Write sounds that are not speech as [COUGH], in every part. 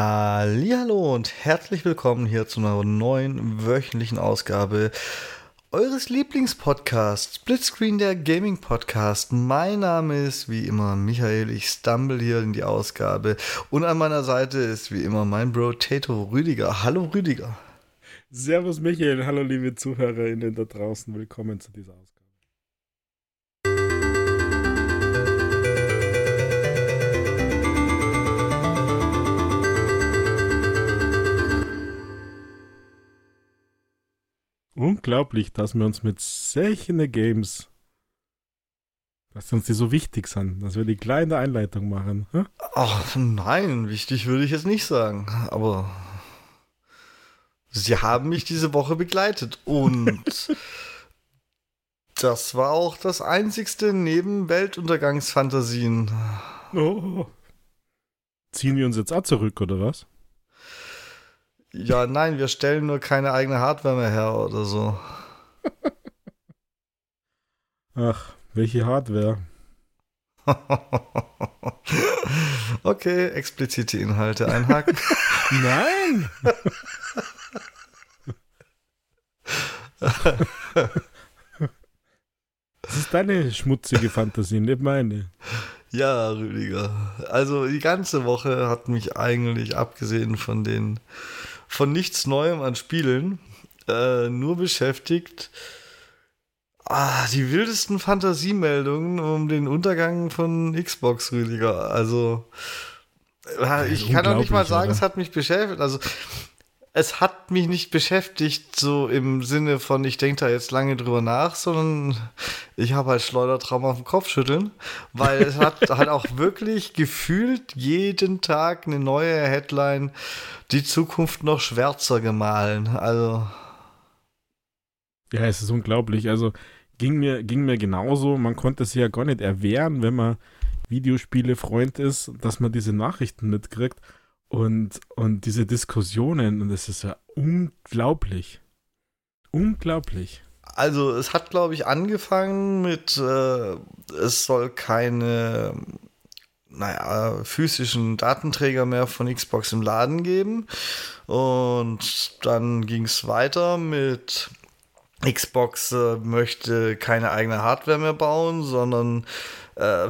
Hallo und herzlich willkommen hier zu einer neuen wöchentlichen Ausgabe eures Lieblingspodcasts, Splitscreen der Gaming Podcast. Mein Name ist wie immer Michael, ich stumble hier in die Ausgabe und an meiner Seite ist wie immer mein Bro Tato Rüdiger. Hallo Rüdiger. Servus Michael, hallo liebe ZuhörerInnen da draußen, willkommen zu dieser Ausgabe. Unglaublich, dass wir uns mit solchen Games, dass uns die so wichtig sind, dass wir die kleine Einleitung machen. Hm? Ach nein, wichtig würde ich jetzt nicht sagen, aber sie haben mich diese Woche begleitet und [LAUGHS] das war auch das einzigste neben Weltuntergangsfantasien. Oh. Ziehen wir uns jetzt auch zurück, oder was? Ja, nein, wir stellen nur keine eigene Hardware mehr her oder so. [LAUGHS] Ach, welche Hardware? [LAUGHS] okay, explizite Inhalte einhaken. [LAUGHS] nein! Das ist deine schmutzige Fantasie, nicht meine. Ja, Rüdiger. Also die ganze Woche hat mich eigentlich, abgesehen von den von nichts Neuem an Spielen, äh, nur beschäftigt, ah, die wildesten Fantasiemeldungen um den Untergang von Xbox, Rüdiger. Also, äh, ich kann auch nicht mal sagen, oder? es hat mich beschäftigt. Also, es hat mich nicht beschäftigt, so im Sinne von, ich denke da jetzt lange drüber nach, sondern ich habe halt Schleudertrauma auf dem Kopf schütteln, weil es hat [LAUGHS] halt auch wirklich gefühlt jeden Tag eine neue Headline, die Zukunft noch schwärzer gemahlen. Also. Ja, es ist unglaublich. Also ging mir, ging mir genauso. Man konnte es ja gar nicht erwehren, wenn man Videospiele-Freund ist, dass man diese Nachrichten mitkriegt. Und, und diese Diskussionen, und das ist ja unglaublich. Unglaublich. Also es hat, glaube ich, angefangen mit, äh, es soll keine, naja, physischen Datenträger mehr von Xbox im Laden geben. Und dann ging es weiter mit Xbox äh, möchte keine eigene Hardware mehr bauen, sondern äh,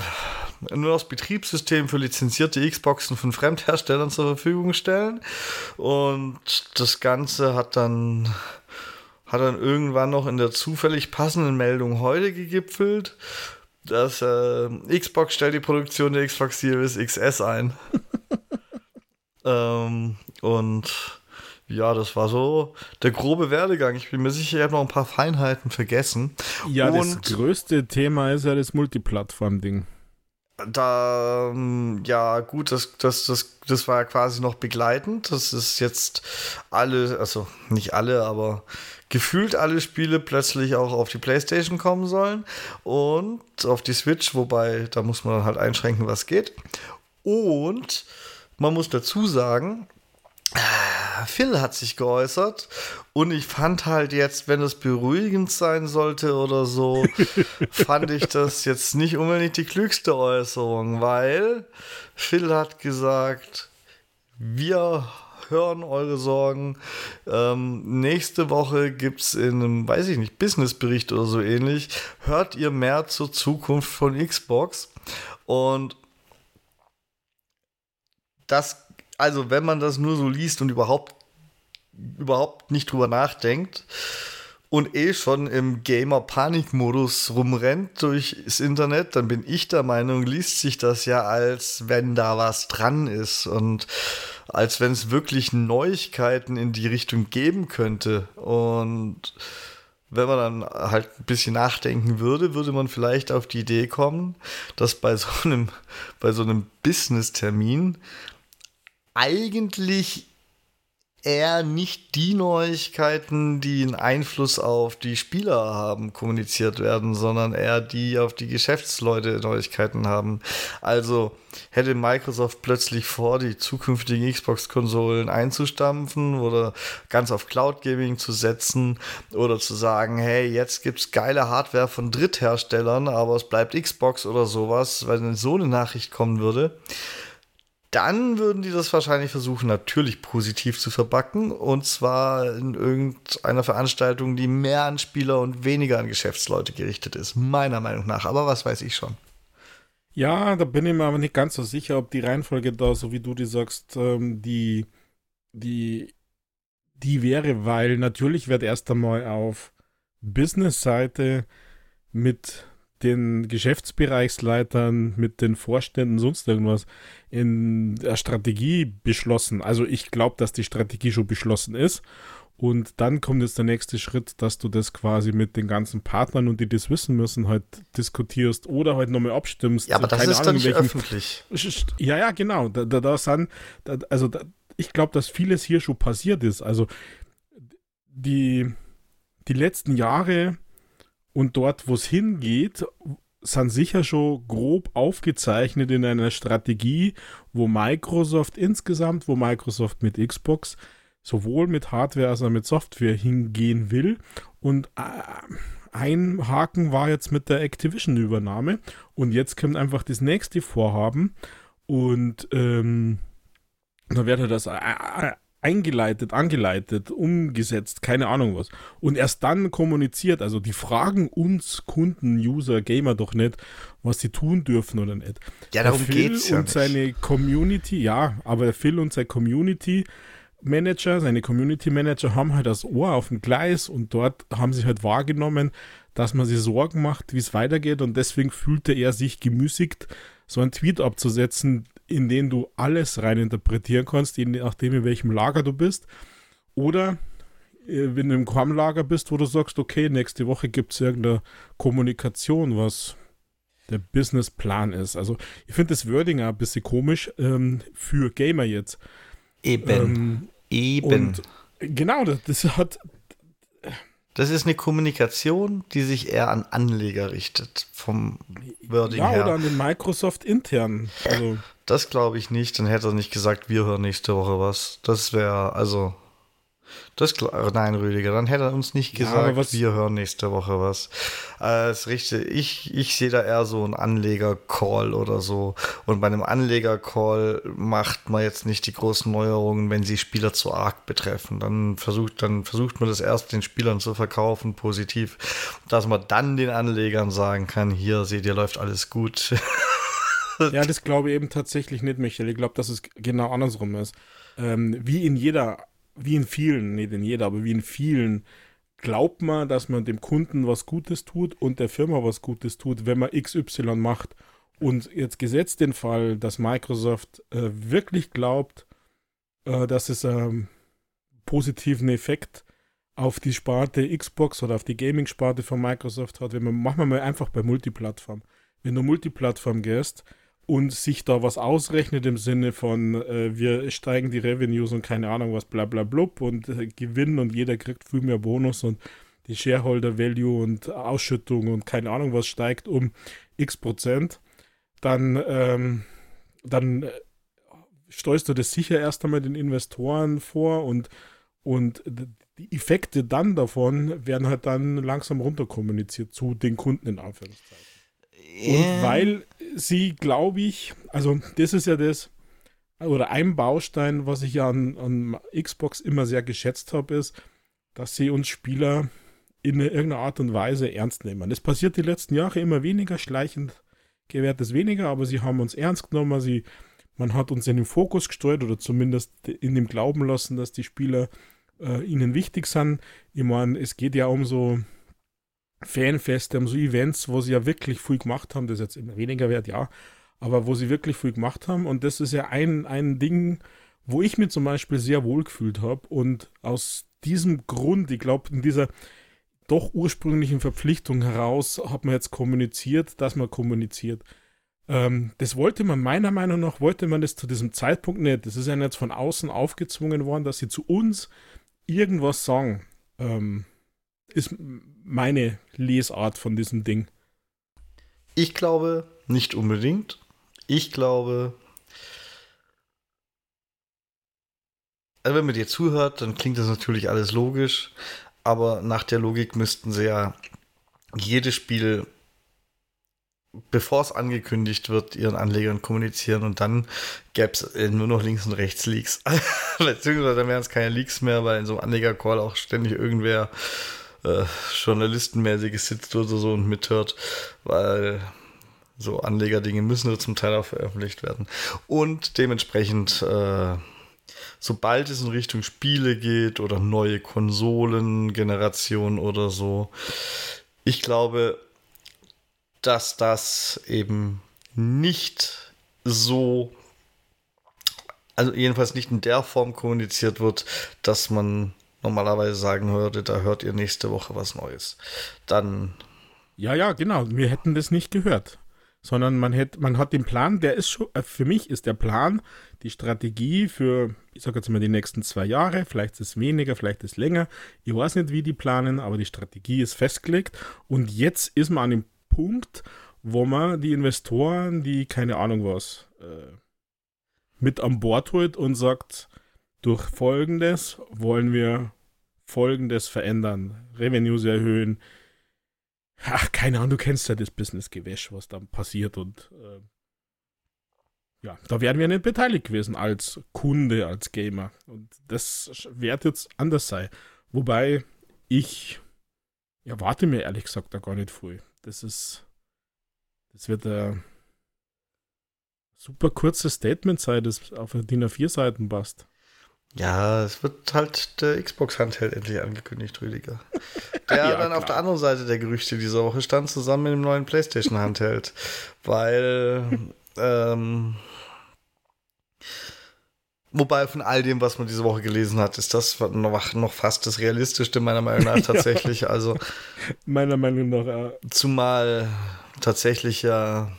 nur das Betriebssystem für lizenzierte Xboxen von Fremdherstellern zur Verfügung stellen. Und das Ganze hat dann, hat dann irgendwann noch in der zufällig passenden Meldung heute gegipfelt, dass äh, Xbox stellt die Produktion der Xbox Series XS ein. [LAUGHS] ähm, und ja, das war so der grobe Werdegang. Ich bin mir sicher, ich habe noch ein paar Feinheiten vergessen. Ja, Und das größte Thema ist ja das Multiplattform-Ding. Da, ähm, ja, gut, das, das, das, das war ja quasi noch begleitend. Das ist jetzt alle, also nicht alle, aber gefühlt alle Spiele plötzlich auch auf die PlayStation kommen sollen und auf die Switch, wobei da muss man halt einschränken, was geht. Und man muss dazu sagen, Phil hat sich geäußert und ich fand halt jetzt, wenn es beruhigend sein sollte oder so, [LAUGHS] fand ich das jetzt nicht unbedingt die klügste Äußerung, weil Phil hat gesagt, wir hören eure Sorgen. Ähm, nächste Woche gibt es in einem, weiß ich nicht, Businessbericht oder so ähnlich, hört ihr mehr zur Zukunft von Xbox und das also wenn man das nur so liest und überhaupt, überhaupt nicht drüber nachdenkt und eh schon im Gamer-Panik-Modus rumrennt durchs Internet, dann bin ich der Meinung, liest sich das ja als wenn da was dran ist und als wenn es wirklich Neuigkeiten in die Richtung geben könnte. Und wenn man dann halt ein bisschen nachdenken würde, würde man vielleicht auf die Idee kommen, dass bei so einem, bei so einem Business-Termin eigentlich eher nicht die Neuigkeiten, die einen Einfluss auf die Spieler haben, kommuniziert werden, sondern eher die auf die Geschäftsleute Neuigkeiten haben. Also hätte Microsoft plötzlich vor, die zukünftigen Xbox-Konsolen einzustampfen oder ganz auf Cloud Gaming zu setzen oder zu sagen, hey, jetzt gibt's geile Hardware von Drittherstellern, aber es bleibt Xbox oder sowas, weil so eine Nachricht kommen würde dann würden die das wahrscheinlich versuchen, natürlich positiv zu verbacken. Und zwar in irgendeiner Veranstaltung, die mehr an Spieler und weniger an Geschäftsleute gerichtet ist. Meiner Meinung nach. Aber was weiß ich schon. Ja, da bin ich mir aber nicht ganz so sicher, ob die Reihenfolge da, so wie du die sagst, ähm, die, die, die wäre, weil natürlich wird erst einmal auf Business-Seite mit den Geschäftsbereichsleitern, mit den Vorständen, sonst irgendwas in der Strategie beschlossen. Also ich glaube, dass die Strategie schon beschlossen ist. Und dann kommt jetzt der nächste Schritt, dass du das quasi mit den ganzen Partnern und die das wissen müssen, halt diskutierst oder halt nochmal abstimmst. Ja, aber das Keine ist Ahnung, dann öffentlich. Ja, ja, genau. Da, da, da sind, da, also da, ich glaube, dass vieles hier schon passiert ist. Also die, die letzten Jahre und dort, wo es hingeht, sind sicher schon grob aufgezeichnet in einer Strategie, wo Microsoft insgesamt, wo Microsoft mit Xbox sowohl mit Hardware als auch mit Software hingehen will. Und äh, ein Haken war jetzt mit der Activision-Übernahme. Und jetzt kommt einfach das nächste Vorhaben. Und ähm, da wird halt das äh, äh, eingeleitet, angeleitet, umgesetzt, keine Ahnung was. Und erst dann kommuniziert, also die fragen uns Kunden, User, Gamer doch nicht, was sie tun dürfen oder nicht. Ja, Der darum Phil geht's ja und nicht. seine Community, ja, aber der Phil und sein Community Manager, seine Community Manager haben halt das Ohr auf dem Gleis und dort haben sie halt wahrgenommen, dass man sich Sorgen macht, wie es weitergeht und deswegen fühlte er sich gemüßigt, so einen Tweet abzusetzen, in den du alles rein interpretieren kannst, je nachdem in welchem Lager du bist. Oder äh, wenn du im Quam-Lager bist, wo du sagst, okay, nächste Woche gibt es irgendeine Kommunikation, was der Businessplan ist. Also ich finde das Wording auch ein bisschen komisch ähm, für Gamer jetzt. Eben. Ähm, Eben. genau, das, das hat, Das ist eine Kommunikation, die sich eher an Anleger richtet, vom Wording ja, her. oder an den Microsoft intern. Also, Das glaube ich nicht. Dann hätte er nicht gesagt, wir hören nächste Woche was. Das wäre, also. Das gl- nein, Rüdiger, dann hätte er uns nicht Ja, gesagt, was- wir hören nächste Woche was. Äh, ist richtig. Ich, ich sehe da eher so einen Anleger-Call oder so. Und bei einem Anleger-Call macht man jetzt nicht die großen Neuerungen, wenn sie Spieler zu arg betreffen. Dann versucht, dann versucht man das erst den Spielern zu verkaufen, positiv, dass man dann den Anlegern sagen kann, hier seht ihr, läuft alles gut. [LAUGHS] ja, das glaube ich eben tatsächlich nicht, Michael. Ich glaube, dass es genau andersrum ist. Ähm, wie in jeder, wie in vielen, nicht in jeder, aber wie in vielen, glaubt man, dass man dem Kunden was Gutes tut und der Firma was Gutes tut, wenn man XY macht. Und jetzt gesetzt den Fall, dass Microsoft äh, wirklich glaubt, äh, dass es einen positiven Effekt auf die Sparte Xbox oder auf die Gaming-Sparte von Microsoft hat. Wenn man, machen wir mal einfach bei Multiplattform. Wenn du Multiplattform gehst und sich da was ausrechnet im Sinne von, äh, wir steigen die Revenues und keine Ahnung was, bla bla blub und äh, gewinnen und jeder kriegt viel mehr Bonus und die Shareholder Value und Ausschüttung und keine Ahnung was steigt um x Prozent, dann, ähm, dann äh, steuerst du das sicher erst einmal den Investoren vor und, und die Effekte dann davon werden halt dann langsam runterkommuniziert zu den Kunden in Anführungszeichen. Und weil sie, glaube ich, also das ist ja das, oder ein Baustein, was ich ja an, an Xbox immer sehr geschätzt habe, ist, dass sie uns Spieler in irgendeiner Art und Weise ernst nehmen. Das passiert die letzten Jahre immer weniger, schleichend gewährt es weniger, aber sie haben uns ernst genommen, sie, man hat uns in den Fokus gesteuert oder zumindest in dem Glauben lassen, dass die Spieler äh, ihnen wichtig sind. Ich meine, es geht ja um so Fanfeste, um so Events, wo sie ja wirklich viel gemacht haben, das ist jetzt immer weniger wert, ja, aber wo sie wirklich viel gemacht haben und das ist ja ein, ein Ding, wo ich mir zum Beispiel sehr wohl gefühlt habe und aus diesem Grund, ich glaube, in dieser doch ursprünglichen Verpflichtung heraus hat man jetzt kommuniziert, dass man kommuniziert. Ähm, das wollte man meiner Meinung nach, wollte man das zu diesem Zeitpunkt nicht. Das ist ja jetzt von außen aufgezwungen worden, dass sie zu uns irgendwas sagen. Ähm, ist meine Lesart von diesem Ding. Ich glaube nicht unbedingt. Ich glaube, also wenn man dir zuhört, dann klingt das natürlich alles logisch, aber nach der Logik müssten sie ja jedes Spiel bevor es angekündigt wird, ihren Anlegern kommunizieren und dann gäbe es äh, nur noch links und rechts Leaks. [LAUGHS] Beziehungsweise dann wären es keine Leaks mehr, weil in so einem Anleger-Call auch ständig irgendwer äh, Journalistenmäßiges sitzt oder so und mithört, weil so Anlegerdinge müssen zum Teil auch veröffentlicht werden. Und dementsprechend, äh, sobald es in Richtung Spiele geht oder neue Konsolengenerationen oder so, ich glaube, dass das eben nicht so, also jedenfalls nicht in der Form kommuniziert wird, dass man normalerweise sagen würde, da hört ihr nächste Woche was Neues. Dann. Ja, ja, genau. Wir hätten das nicht gehört. Sondern man, hätte, man hat den Plan, der ist schon, äh, für mich ist der Plan, die Strategie für, ich sage jetzt mal, die nächsten zwei Jahre, vielleicht ist es weniger, vielleicht ist es länger. Ich weiß nicht, wie die planen, aber die Strategie ist festgelegt. Und jetzt ist man an dem Punkt, wo man die Investoren, die keine Ahnung was, äh, mit an Bord holt und sagt, durch Folgendes wollen wir Folgendes verändern, Revenues erhöhen. Ach, keine Ahnung, du kennst ja das Business-Gewäsch, was dann passiert und äh, ja, da wären wir nicht beteiligt gewesen als Kunde, als Gamer. Und das wird jetzt anders sein. Wobei ich erwarte mir ehrlich gesagt da gar nicht früh. Das ist, das wird ein super kurzes Statement sein, das auf DIN A4 Seiten passt. Ja, es wird halt der Xbox Handheld endlich angekündigt, Rüdiger. [LAUGHS] Der ja, dann klar. auf der anderen Seite der Gerüchte dieser Woche stand, zusammen mit dem neuen PlayStation Handheld. [LAUGHS] Weil, ähm, wobei von all dem, was man diese Woche gelesen hat, ist das noch, noch fast das Realistischste meiner Meinung nach [LAUGHS] tatsächlich. ja. Also, meiner Meinung nach, ja. Zumal tatsächlich ja.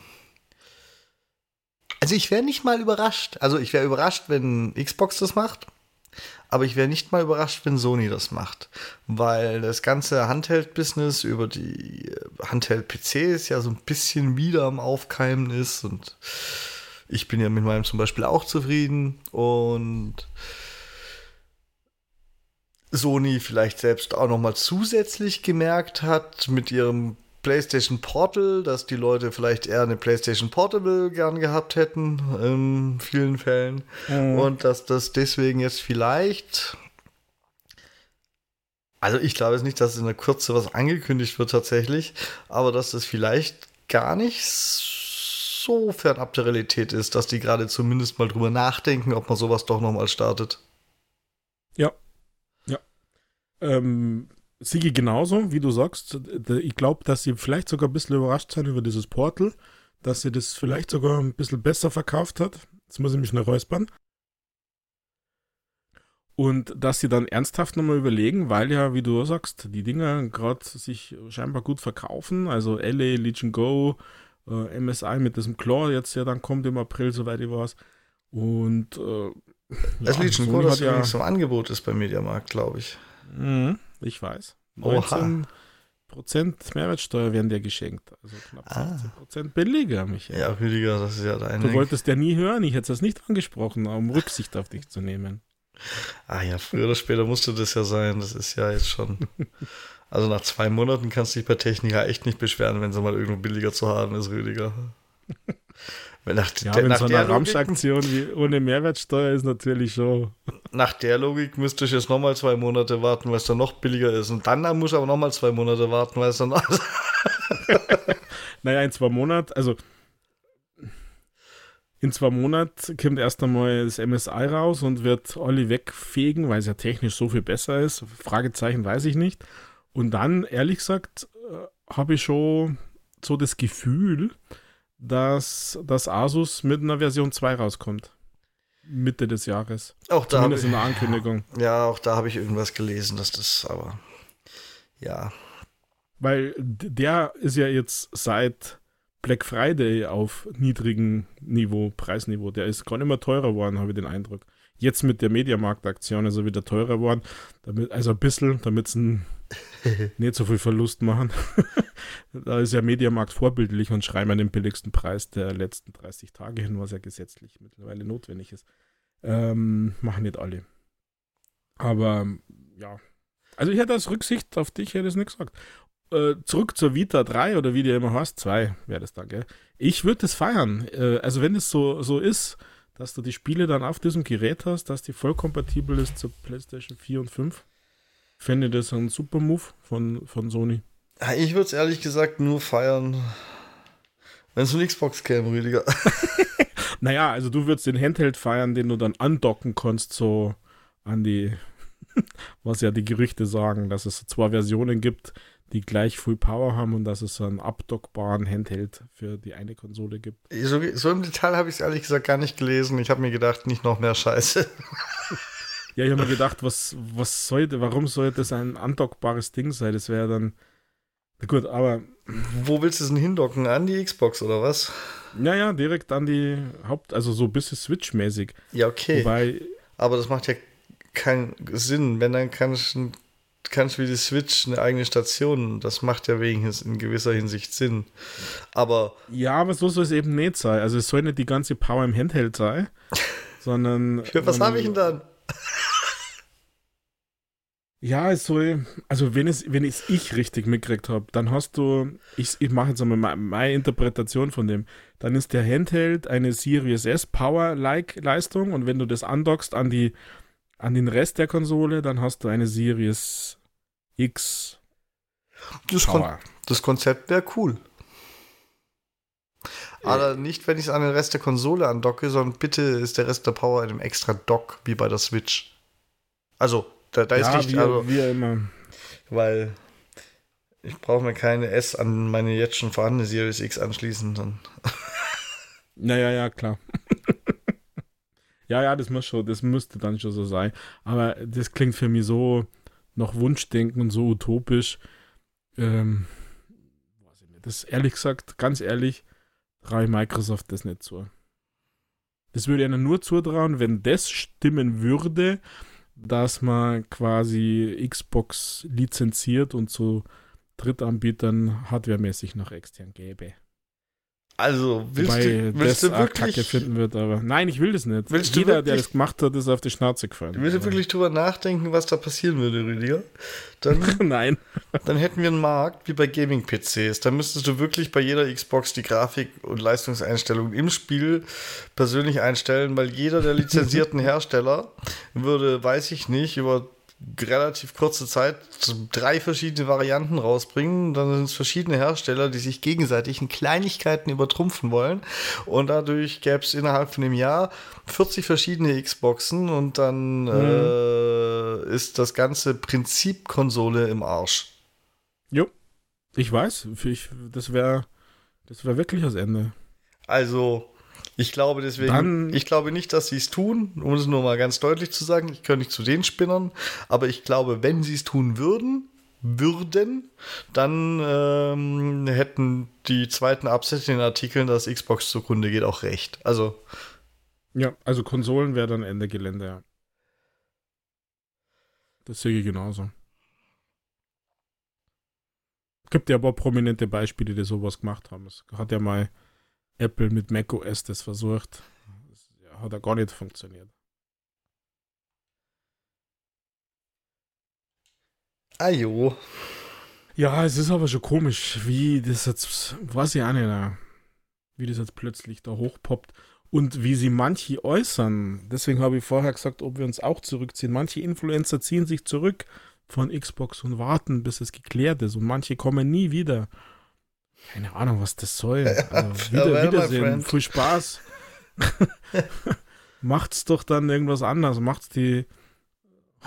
Also ich wäre nicht mal überrascht. Also ich wäre überrascht, wenn Xbox das macht. Aber ich wäre nicht mal überrascht, wenn Sony das macht. Weil das ganze Handheld-Business über die äh, Handheld-PCs ja so ein bisschen wieder am Aufkeimen ist. Und ich bin ja mit meinem zum Beispiel auch zufrieden. Und Sony vielleicht selbst auch noch mal zusätzlich gemerkt hat mit ihrem PlayStation Portal, dass die Leute vielleicht eher eine PlayStation Portable gern gehabt hätten, in vielen Fällen. Mhm. Und dass das deswegen jetzt vielleicht. Also ich glaube jetzt nicht, dass in der Kürze was angekündigt wird tatsächlich, aber dass das vielleicht gar nicht so fernab der Realität ist, dass die gerade zumindest mal drüber nachdenken, ob man sowas doch nochmal startet. Ja. Ja. Ähm, Sigi genauso, wie du sagst. Ich glaube, dass sie vielleicht sogar ein bisschen überrascht sind über dieses Portal, dass sie das vielleicht sogar ein bisschen besser verkauft hat. Jetzt muss ich mich noch räuspern. Und dass sie dann ernsthaft nochmal überlegen, weil ja, wie du sagst, die Dinger gerade sich scheinbar gut verkaufen. Also LA, Legion Go, äh, MSI mit diesem Claw jetzt ja dann kommt im April, soweit ich weiß. Und äh, das ja, Legion Go, das ja so Angebot ist beim Mediamarkt, glaube ich. Mhm. Ich weiß. 19 Prozent Mehrwertsteuer werden dir geschenkt. Also knapp ah. 16 Prozent billiger, Michael. Ja, Rüdiger, das ist ja deine. Du wolltest ja nie hören, ich hätte das nicht angesprochen, um Rücksicht auf dich zu nehmen. Ah ja, früher oder später musste das ja sein. Das ist ja jetzt schon. Also nach zwei Monaten kannst du dich bei Techniker echt nicht beschweren, wenn sie mal irgendwo billiger zu haben ist, Rüdiger. Nach, ja, der, wenn nach so Ramsch-Aktion wie ohne Mehrwertsteuer ist natürlich schon. Nach der Logik müsste ich jetzt nochmal zwei Monate warten, weil es dann noch billiger ist. Und dann muss ich aber nochmal zwei Monate warten, weil es dann. [LAUGHS] naja, in zwei Monaten, also in zwei Monaten kommt erst einmal das MSI raus und wird Olli wegfegen, weil es ja technisch so viel besser ist. Fragezeichen weiß ich nicht. Und dann, ehrlich gesagt, äh, habe ich schon so das Gefühl, dass das Asus mit einer Version 2 rauskommt. Mitte des Jahres. Auch da Zumindest ich, in der Ankündigung. Ja, auch da habe ich irgendwas gelesen, dass das aber. Ja. Weil der ist ja jetzt seit Black Friday auf niedrigem Niveau, Preisniveau. Der ist gar nicht mehr teurer geworden, habe ich den Eindruck. Jetzt mit der Mediamarkt-Aktion ist er wieder teurer geworden. Damit, also ein bisschen, damit es [LAUGHS] nicht so viel Verlust machen. [LAUGHS] da ist ja Mediamarkt vorbildlich und schreiben den billigsten Preis der letzten 30 Tage hin, was ja gesetzlich mittlerweile notwendig ist. Ähm, machen nicht alle. Aber ja. Also ich hätte als Rücksicht auf dich hätte es nicht gesagt. äh, zurück zur Vita 3 oder wie die immer heißt, 2 wäre das dann, gell? Ich würde das feiern. Äh, also wenn es so, so ist, dass du die Spiele dann auf diesem Gerät hast, dass die voll kompatibel ist zur PlayStation 4 und 5, fände das ein super Move von, von Sony. Ich würde es ehrlich gesagt nur feiern, wenn es eine Xbox käme, Rüdiger. [LAUGHS] naja, also du würdest den Handheld feiern, den du dann andocken kannst, so an die, [LAUGHS] was ja die Gerüchte sagen, dass es zwei Versionen gibt, die gleich Full Power haben und dass es einen abdockbaren Handheld für die eine Konsole gibt. So, so im Detail habe ich es ehrlich gesagt gar nicht gelesen. Ich habe mir gedacht, nicht noch mehr Scheiße. ja, ich habe mir gedacht, was, was sollte, warum sollte das ein andockbares Ding sein? Das wäre dann. Gut, aber. Wo willst du es denn hindocken? An die Xbox oder was? Ja, ja, direkt an die Haupt-, also so ein bisschen Switch-mäßig. Ja, okay. Wobei. Aber das macht ja keinen Sinn. Wenn, dann kann ich ein kannst wie die Switch eine eigene Station. Das macht ja wenigstens in gewisser Hinsicht Sinn. Aber. Ja, aber so soll es eben nicht sein. Also es soll nicht die ganze Power im Handheld sein, [LAUGHS] sondern. Für was habe ich denn dann? Ja, es soll, also wenn es, wenn es ich richtig mitgekriegt habe, dann hast du, ich, ich mache jetzt einmal meine, Interpretation von dem, dann ist der Handheld eine Series S Power-like Leistung und wenn du das andockst an die an den Rest der Konsole, dann hast du eine Series X. Das, Kon das Konzept wäre cool. Aber nicht, wenn ich es an den Rest der Konsole andocke, sondern bitte ist der Rest der Power in einem extra Dock, wie bei der Switch. Also, da, da ja, ist nicht. Wie, also, wie immer. Weil ich brauche mir keine S an meine jetzt schon vorhandene Series X anschließen. Dann. [LAUGHS] Naja, ja, klar. [LAUGHS] Ja, ja, das muss schon, das müsste dann schon so sein. Aber das klingt für mich so noch Wunschdenken und so utopisch. Ähm. Das ehrlich gesagt, ganz ehrlich, traue ich Microsoft das nicht zu. Das würde ihnen nur zutrauen, wenn das stimmen würde, dass man quasi Xbox lizenziert und zu Drittanbietern hardwaremäßig noch extern gäbe. Also, willst Wobei du, willst das du wirklich. Kacke finden wird, aber nein, ich will das nicht. Willst Jeder, wirklich, der das gemacht hat, ist auf die Schnauze gefallen. Willst du wirklich drüber nachdenken, was da passieren würde, Rüdiger? Dann, [LAUGHS] nein. Dann hätten wir einen Markt wie bei Gaming-PCs. Dann müsstest du wirklich bei jeder Xbox die Grafik- und Leistungseinstellungen im Spiel persönlich einstellen, weil jeder der lizenzierten [LAUGHS] Hersteller würde, weiß ich nicht, über relativ kurze Zeit drei verschiedene Varianten rausbringen. Dann sind es verschiedene Hersteller, die sich gegenseitig in Kleinigkeiten übertrumpfen wollen. Und dadurch gäbe es innerhalb von einem Jahr 40 verschiedene Xboxen und dann mhm. äh, ist das ganze Prinzip Konsole im Arsch. Jo, ich weiß. Ich, das wäre das wär wirklich das Ende. Also, ich glaube deswegen, Dann, ich glaube nicht, dass sie es tun, um es nur mal ganz deutlich zu sagen. Ich gehöre nicht zu den Spinnern, aber ich glaube, wenn sie es tun würden, würden, dann ähm, hätten die zweiten Absätze in den Artikeln, dass Xbox zugrunde geht, auch recht. Also. Ja, also Konsolen wäre dann Ende Gelände, ja. Das sehe ich genauso. Gibt ja aber prominente Beispiele, die sowas gemacht haben. Es hat ja mal Apple mit macOS das versucht. Das hat ja gar nicht funktioniert. Ajo. Ja, es ist aber schon komisch, wie das jetzt, weiß ich auch nicht, wie das jetzt plötzlich da hochpoppt und wie sie manche äußern. Deswegen habe ich vorher gesagt, ob wir uns auch zurückziehen. Manche Influencer ziehen sich zurück von Xbox und warten, bis es geklärt ist und manche kommen nie wieder. Keine Ahnung, was das soll. [LAUGHS] Also, wieder, Wiedersehen. Viel Spaß. [LAUGHS] Macht's doch dann irgendwas anderes. Macht's die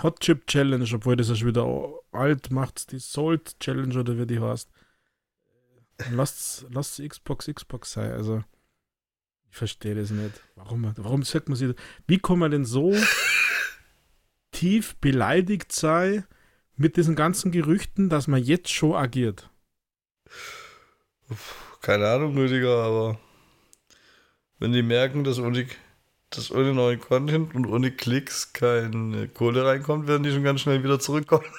Hot Chip Challenge, obwohl das ist schon wieder alt. Macht's die Salt Challenge oder wie die heißt. Lasst, lasst Xbox Xbox sein. Also, ich verstehe das nicht. Warum, warum sagt man sich Wie kann man denn so [LAUGHS] tief beleidigt sein mit diesen ganzen Gerüchten, dass man jetzt schon agiert? Keine Ahnung, Rüdiger, aber wenn die merken, dass ohne, dass ohne neuen Content und ohne Klicks keine Kohle reinkommt, werden die schon ganz schnell wieder zurückkommen. [LAUGHS]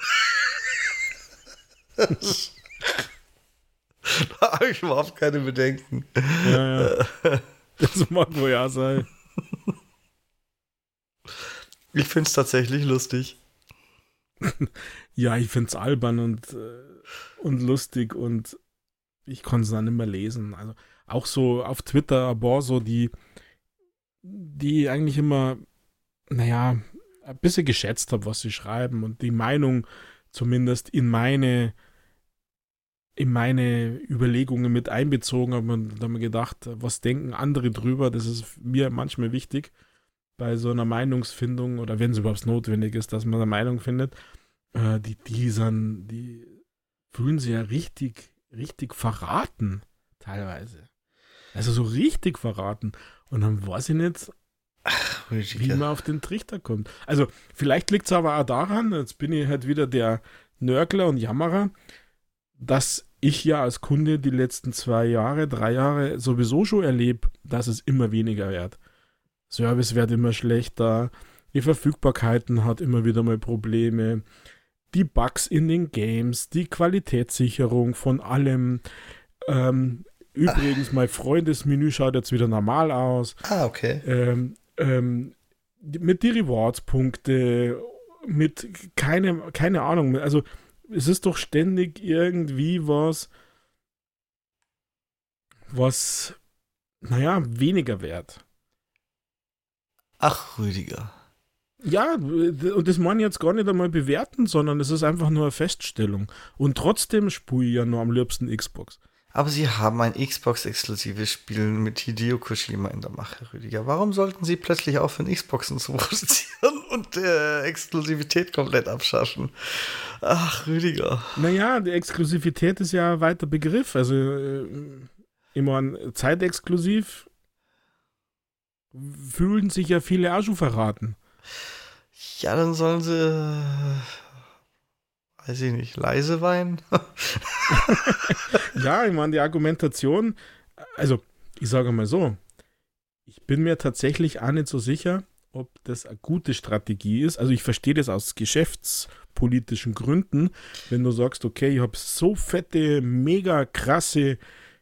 [LAUGHS] da habe ich überhaupt keine Bedenken. Ja, ja. [LAUGHS] Das mag wohl ja sein. Ich finde es tatsächlich lustig. ja, ich finde es albern und, äh, und lustig und ich konnte es dann immer lesen. Also auch so auf Twitter, boah, so die, die eigentlich immer, naja, ein bisschen geschätzt habe, was sie schreiben und die Meinung zumindest in meine in meine Überlegungen mit einbezogen habe und da mir gedacht, was denken andere drüber, das ist mir manchmal wichtig bei so einer Meinungsfindung oder wenn es überhaupt notwendig ist, dass man eine Meinung findet, äh, die, die, sind, die fühlen sich ja richtig, richtig verraten, teilweise. Also so richtig verraten. Und dann weiß ich nicht, Ach, wie man auf den Trichter kommt. Also vielleicht liegt es aber auch daran, jetzt bin ich halt wieder der Nörgler und Jammerer, dass ich ja als Kunde die letzten zwei Jahre, drei Jahre sowieso schon erlebe, dass es immer weniger wird. Service wird immer schlechter, die Verfügbarkeiten hat immer wieder mal Probleme, die Bugs in den Games, die Qualitätssicherung von allem. Ähm, übrigens, mein Freundesmenü schaut jetzt wieder normal aus. Ah, okay. Ähm, ähm, mit die Rewards-Punkte, mit keine, keine Ahnung, also es ist doch ständig irgendwie was, was, naja, weniger wert. Ach, Rüdiger. Ja, und das meine ich jetzt gar nicht einmal bewerten, sondern es ist einfach nur eine Feststellung. Und trotzdem spule ich ja nur am liebsten Xbox. Aber sie haben ein Xbox-exklusives Spiel mit Hideo Kojima in der Mache, Rüdiger. Warum sollten sie plötzlich aufhören, Xboxen zu [LAUGHS] produzieren und äh, Exklusivität komplett abschaffen? Ach, Rüdiger. Naja, die Exklusivität ist ja ein weiter Begriff. Also, äh, immer zeitexklusiv fühlen sich ja viele auch schon verraten. Ja, dann sollen sie weiß ich nicht, leise weinen? [LAUGHS] ja, ich meine, die Argumentation, also ich sage mal so, ich bin mir tatsächlich auch nicht so sicher, ob das eine gute Strategie ist. Also ich verstehe das aus geschäftspolitischen Gründen, wenn du sagst, okay, ich habe so fette, mega krasse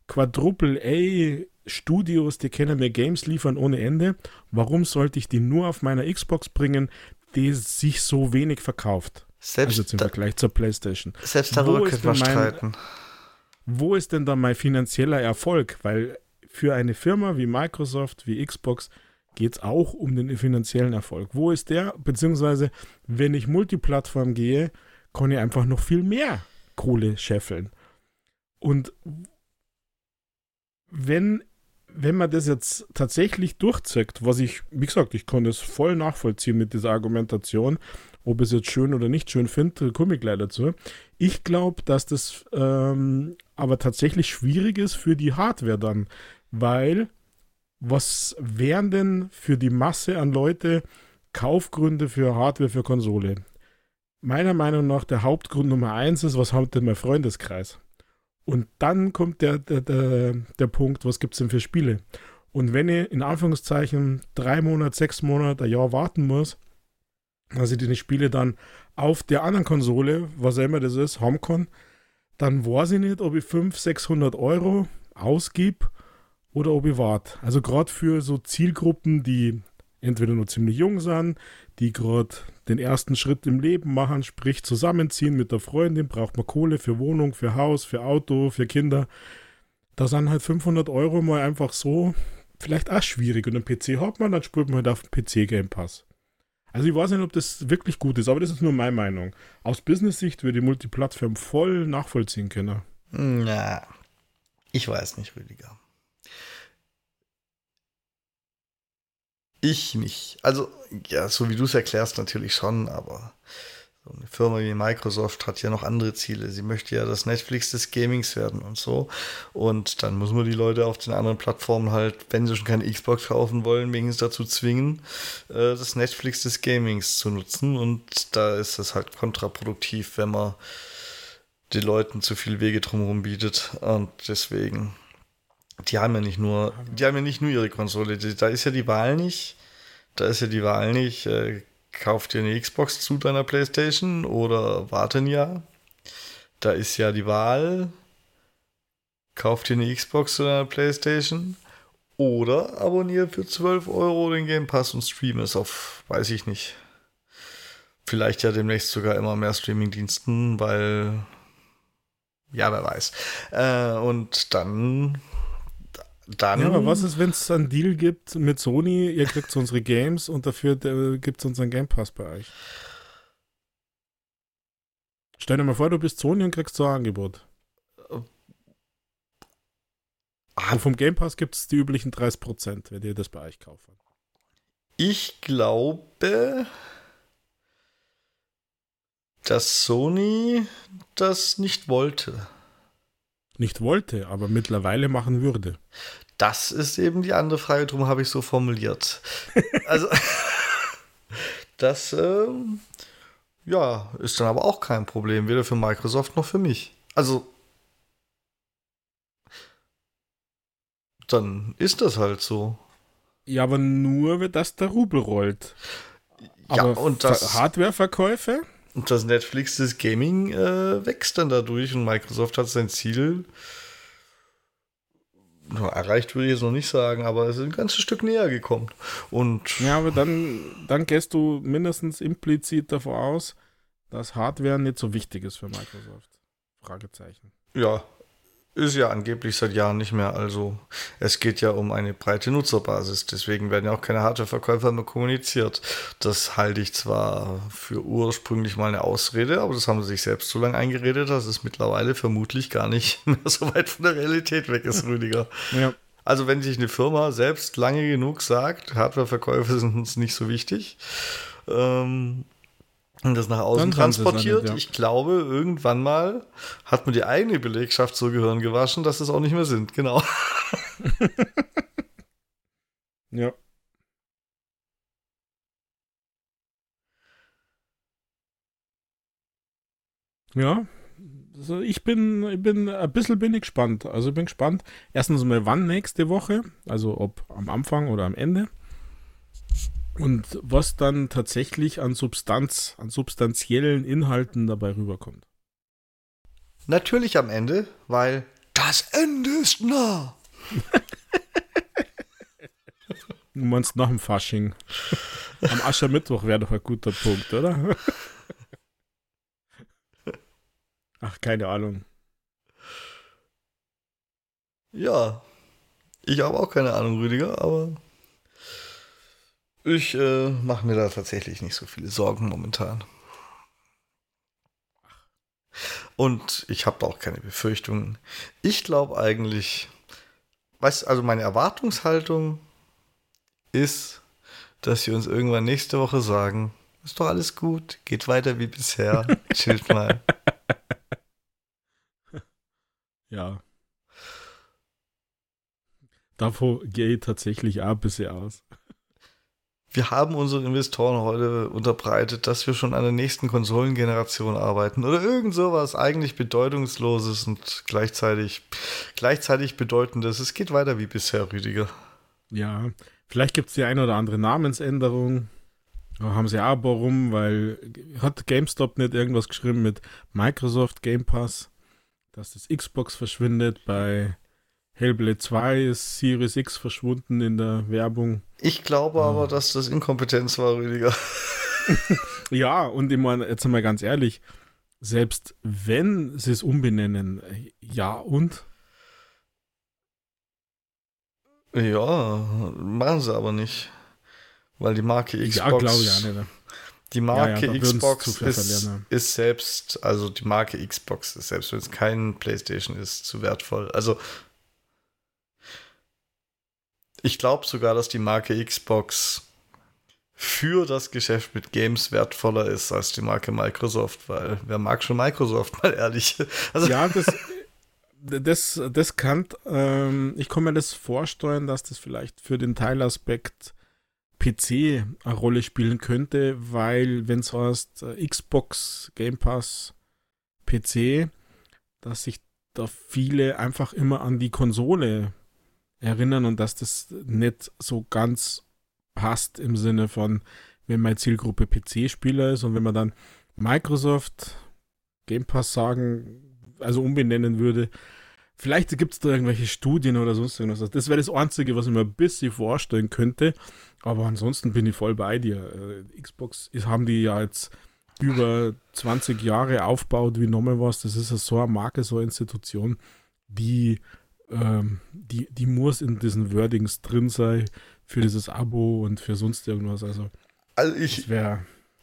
Quadruple A Studios, die können mir Games liefern ohne Ende. Warum sollte ich die nur auf meiner Xbox bringen, die sich so wenig verkauft? Selbst also im Vergleich zur PlayStation. Selbst darüber könnte man streiten. Wo ist denn da mein finanzieller Erfolg? Weil für eine Firma wie Microsoft, wie Xbox, geht es auch um den finanziellen Erfolg. Wo ist der? Beziehungsweise, wenn ich Multiplattform gehe, kann ich einfach noch viel mehr Kohle scheffeln. Und wenn, wenn man das jetzt tatsächlich durchzieht, was ich, wie gesagt, ich kann das voll nachvollziehen mit dieser Argumentation, ob es jetzt schön oder nicht schön finde, komme ich gleich dazu. Ich glaube, dass das ähm, aber tatsächlich schwierig ist für die Hardware dann, weil was wären denn für die Masse an Leute Kaufgründe für Hardware für Konsole? Meiner Meinung nach der Hauptgrund Nummer eins ist, was hat denn mein Freundeskreis? Und dann kommt der, der, der, der Punkt, was gibt es denn für Spiele? Und wenn ich in Anführungszeichen drei Monate, sechs Monate, ein Jahr warten muss, also die Spiele dann auf der anderen Konsole, was immer das ist, HomeCon, dann weiß ich nicht, ob ich 500, 600 Euro ausgib oder ob ich warte. Also gerade für so Zielgruppen, die entweder nur ziemlich jung sind, die gerade den ersten Schritt im Leben machen, sprich zusammenziehen mit der Freundin, braucht man Kohle für Wohnung, für Haus, für Auto, für Kinder. Da sind halt 500 Euro mal einfach so vielleicht auch schwierig. Und einen PC hat man, dann spielt man halt auf PC Game Pass. Also ich weiß nicht, ob das wirklich gut ist, aber das ist nur meine Meinung. Aus Business-Sicht würde die Multiplattform voll nachvollziehen können. Na, ich weiß nicht, Rüdiger. Ich nicht. Also, ja, so wie du es erklärst, natürlich schon, aber so eine Firma wie Microsoft hat ja noch andere Ziele. Sie möchte ja das Netflix des Gamings werden und so. Und dann muss man die Leute auf den anderen Plattformen halt, wenn sie schon keine Xbox kaufen wollen, wenigstens dazu zwingen, äh, das Netflix des Gamings zu nutzen. Und da ist es halt kontraproduktiv, wenn man den Leuten zu viel Wege drumherum bietet. Und deswegen, die haben ja nicht nur, die haben ja nicht nur ihre Konsole. Da ist ja die Wahl nicht. Da ist ja die Wahl nicht. Äh, kauf dir eine Xbox zu deiner Playstation oder warte ein Jahr. Da ist ja die Wahl, kauf dir eine Xbox zu deiner Playstation oder abonniere für 12 Euro den Game Pass und stream es auf, weiß ich nicht, Vielleicht ja demnächst sogar immer mehr Streaming-Diensten, weil ja, wer weiß. Äh, und dann dann. Ja, aber was ist, wenn es einen Deal gibt mit Sony, ihr kriegt unsere Games und dafür äh, gibt es unseren Game Pass bei euch? Stell dir mal vor, du bist Sony und kriegst so ein Angebot. Ah. Und vom Game Pass gibt es die üblichen 30%, wenn ihr das bei euch kauft. Ich glaube, dass Sony das nicht wollte. Nicht wollte, aber mittlerweile machen würde. Das ist eben die andere Frage, darum habe ich so formuliert. [LAUGHS] also, das ähm, ja, ist dann aber auch kein Problem, weder für Microsoft noch für mich. Also, dann ist das halt so. Ja, aber nur, dass der Rubel rollt. Ja, aber und das Hardwareverkäufe? Und das Netflix des Gaming äh, wächst dann dadurch und Microsoft hat sein Ziel erreicht, würde ich jetzt noch nicht sagen, aber es ist ein ganzes Stück näher gekommen. Und ja, aber dann, dann gehst du mindestens implizit davon aus, dass Hardware nicht so wichtig ist für Microsoft. Fragezeichen. Ja, ist ja angeblich seit Jahren nicht mehr. Also es geht ja um eine breite Nutzerbasis. Deswegen werden ja auch keine Hardwareverkäufer mehr kommuniziert. Das halte ich zwar für ursprünglich mal eine Ausrede, aber das haben sie sich selbst so lange eingeredet, dass es mittlerweile vermutlich gar nicht [LAUGHS] mehr so weit von der Realität weg ist, Rüdiger. Ja. Also wenn sich eine Firma selbst lange genug sagt, Hardwareverkäufe sind uns nicht so wichtig, ähm, und das nach außen transportiert. Nicht, ja. Ich glaube, irgendwann mal hat man die eigene Belegschaft so Gehirn gewaschen, dass es auch nicht mehr sind. Genau. [LAUGHS] ja. Ja, also ich bin, ich bin ein bisschen bin ich gespannt. Also ich bin gespannt. Erstens mal wann nächste Woche, also ob am Anfang oder am Ende. Und was dann tatsächlich an Substanz, an substanziellen Inhalten dabei rüberkommt. Natürlich am Ende, weil das Ende ist nah. [LAUGHS] du meinst nach dem Fasching. Am Aschermittwoch wäre doch ein guter Punkt, oder? [LAUGHS] Ach, keine Ahnung. Ja, ich habe auch keine Ahnung, Rüdiger, aber ich äh, mache mir da tatsächlich nicht so viele Sorgen momentan. Und ich habe auch keine Befürchtungen. Ich glaube eigentlich, weißt also meine Erwartungshaltung ist, dass sie uns irgendwann nächste Woche sagen, ist doch alles gut, geht weiter wie bisher, [LAUGHS] chillt mal. Ja. Davor gehe ich tatsächlich auch ein bisschen aus wir haben unseren Investoren heute unterbreitet, dass wir schon an der nächsten Konsolengeneration arbeiten oder irgend sowas eigentlich bedeutungsloses und gleichzeitig, gleichzeitig bedeutendes. Es geht weiter wie bisher, Rüdiger. Ja, vielleicht gibt es die eine oder andere Namensänderung. Da haben sie aber rum, weil hat GameStop nicht irgendwas geschrieben mit Microsoft Game Pass, dass das Xbox verschwindet bei Hellblade 2 ist Series X verschwunden in der Werbung. Ich glaube oh. aber, dass das Inkompetenz war, Rüdiger. [LAUGHS] ja, und ich meine, jetzt mal ganz ehrlich, selbst wenn sie es umbenennen, ja und? Ja, machen sie aber nicht. Weil die Marke Xbox. Ja, glaube ich auch nicht. Die Marke ja, ja, Xbox ist, ist, selbst, also die Marke Xbox ist selbst, wenn es kein PlayStation ist, zu wertvoll. Also ich glaube sogar, dass die Marke Xbox für das Geschäft mit Games wertvoller ist als die Marke Microsoft, weil wer mag schon Microsoft, [LAUGHS] mal ehrlich. Also ja, das, das, das kann, ähm, ich kann mir das vorstellen, dass das vielleicht für den Teilaspekt PC eine Rolle spielen könnte, weil wenn es heißt äh, Xbox, Game Pass, PC, dass sich da viele einfach immer an die Konsole erinnern und dass das nicht so ganz passt im Sinne von, wenn meine Zielgruppe PC-Spieler ist und wenn man dann Microsoft Game Pass sagen, also umbenennen würde, vielleicht gibt es da irgendwelche Studien oder sonst irgendwas. Das wäre das Einzige, was ich mir ein bisschen vorstellen könnte. Aber ansonsten bin ich voll bei dir. Äh, Xbox haben die ja jetzt über 20 Jahre aufbaut wie nochmal was. Das ist so eine Marke, so eine Institution, die, ähm, die, die muss in diesen Wordings drin sein für dieses Abo und für sonst irgendwas. Also, also ich,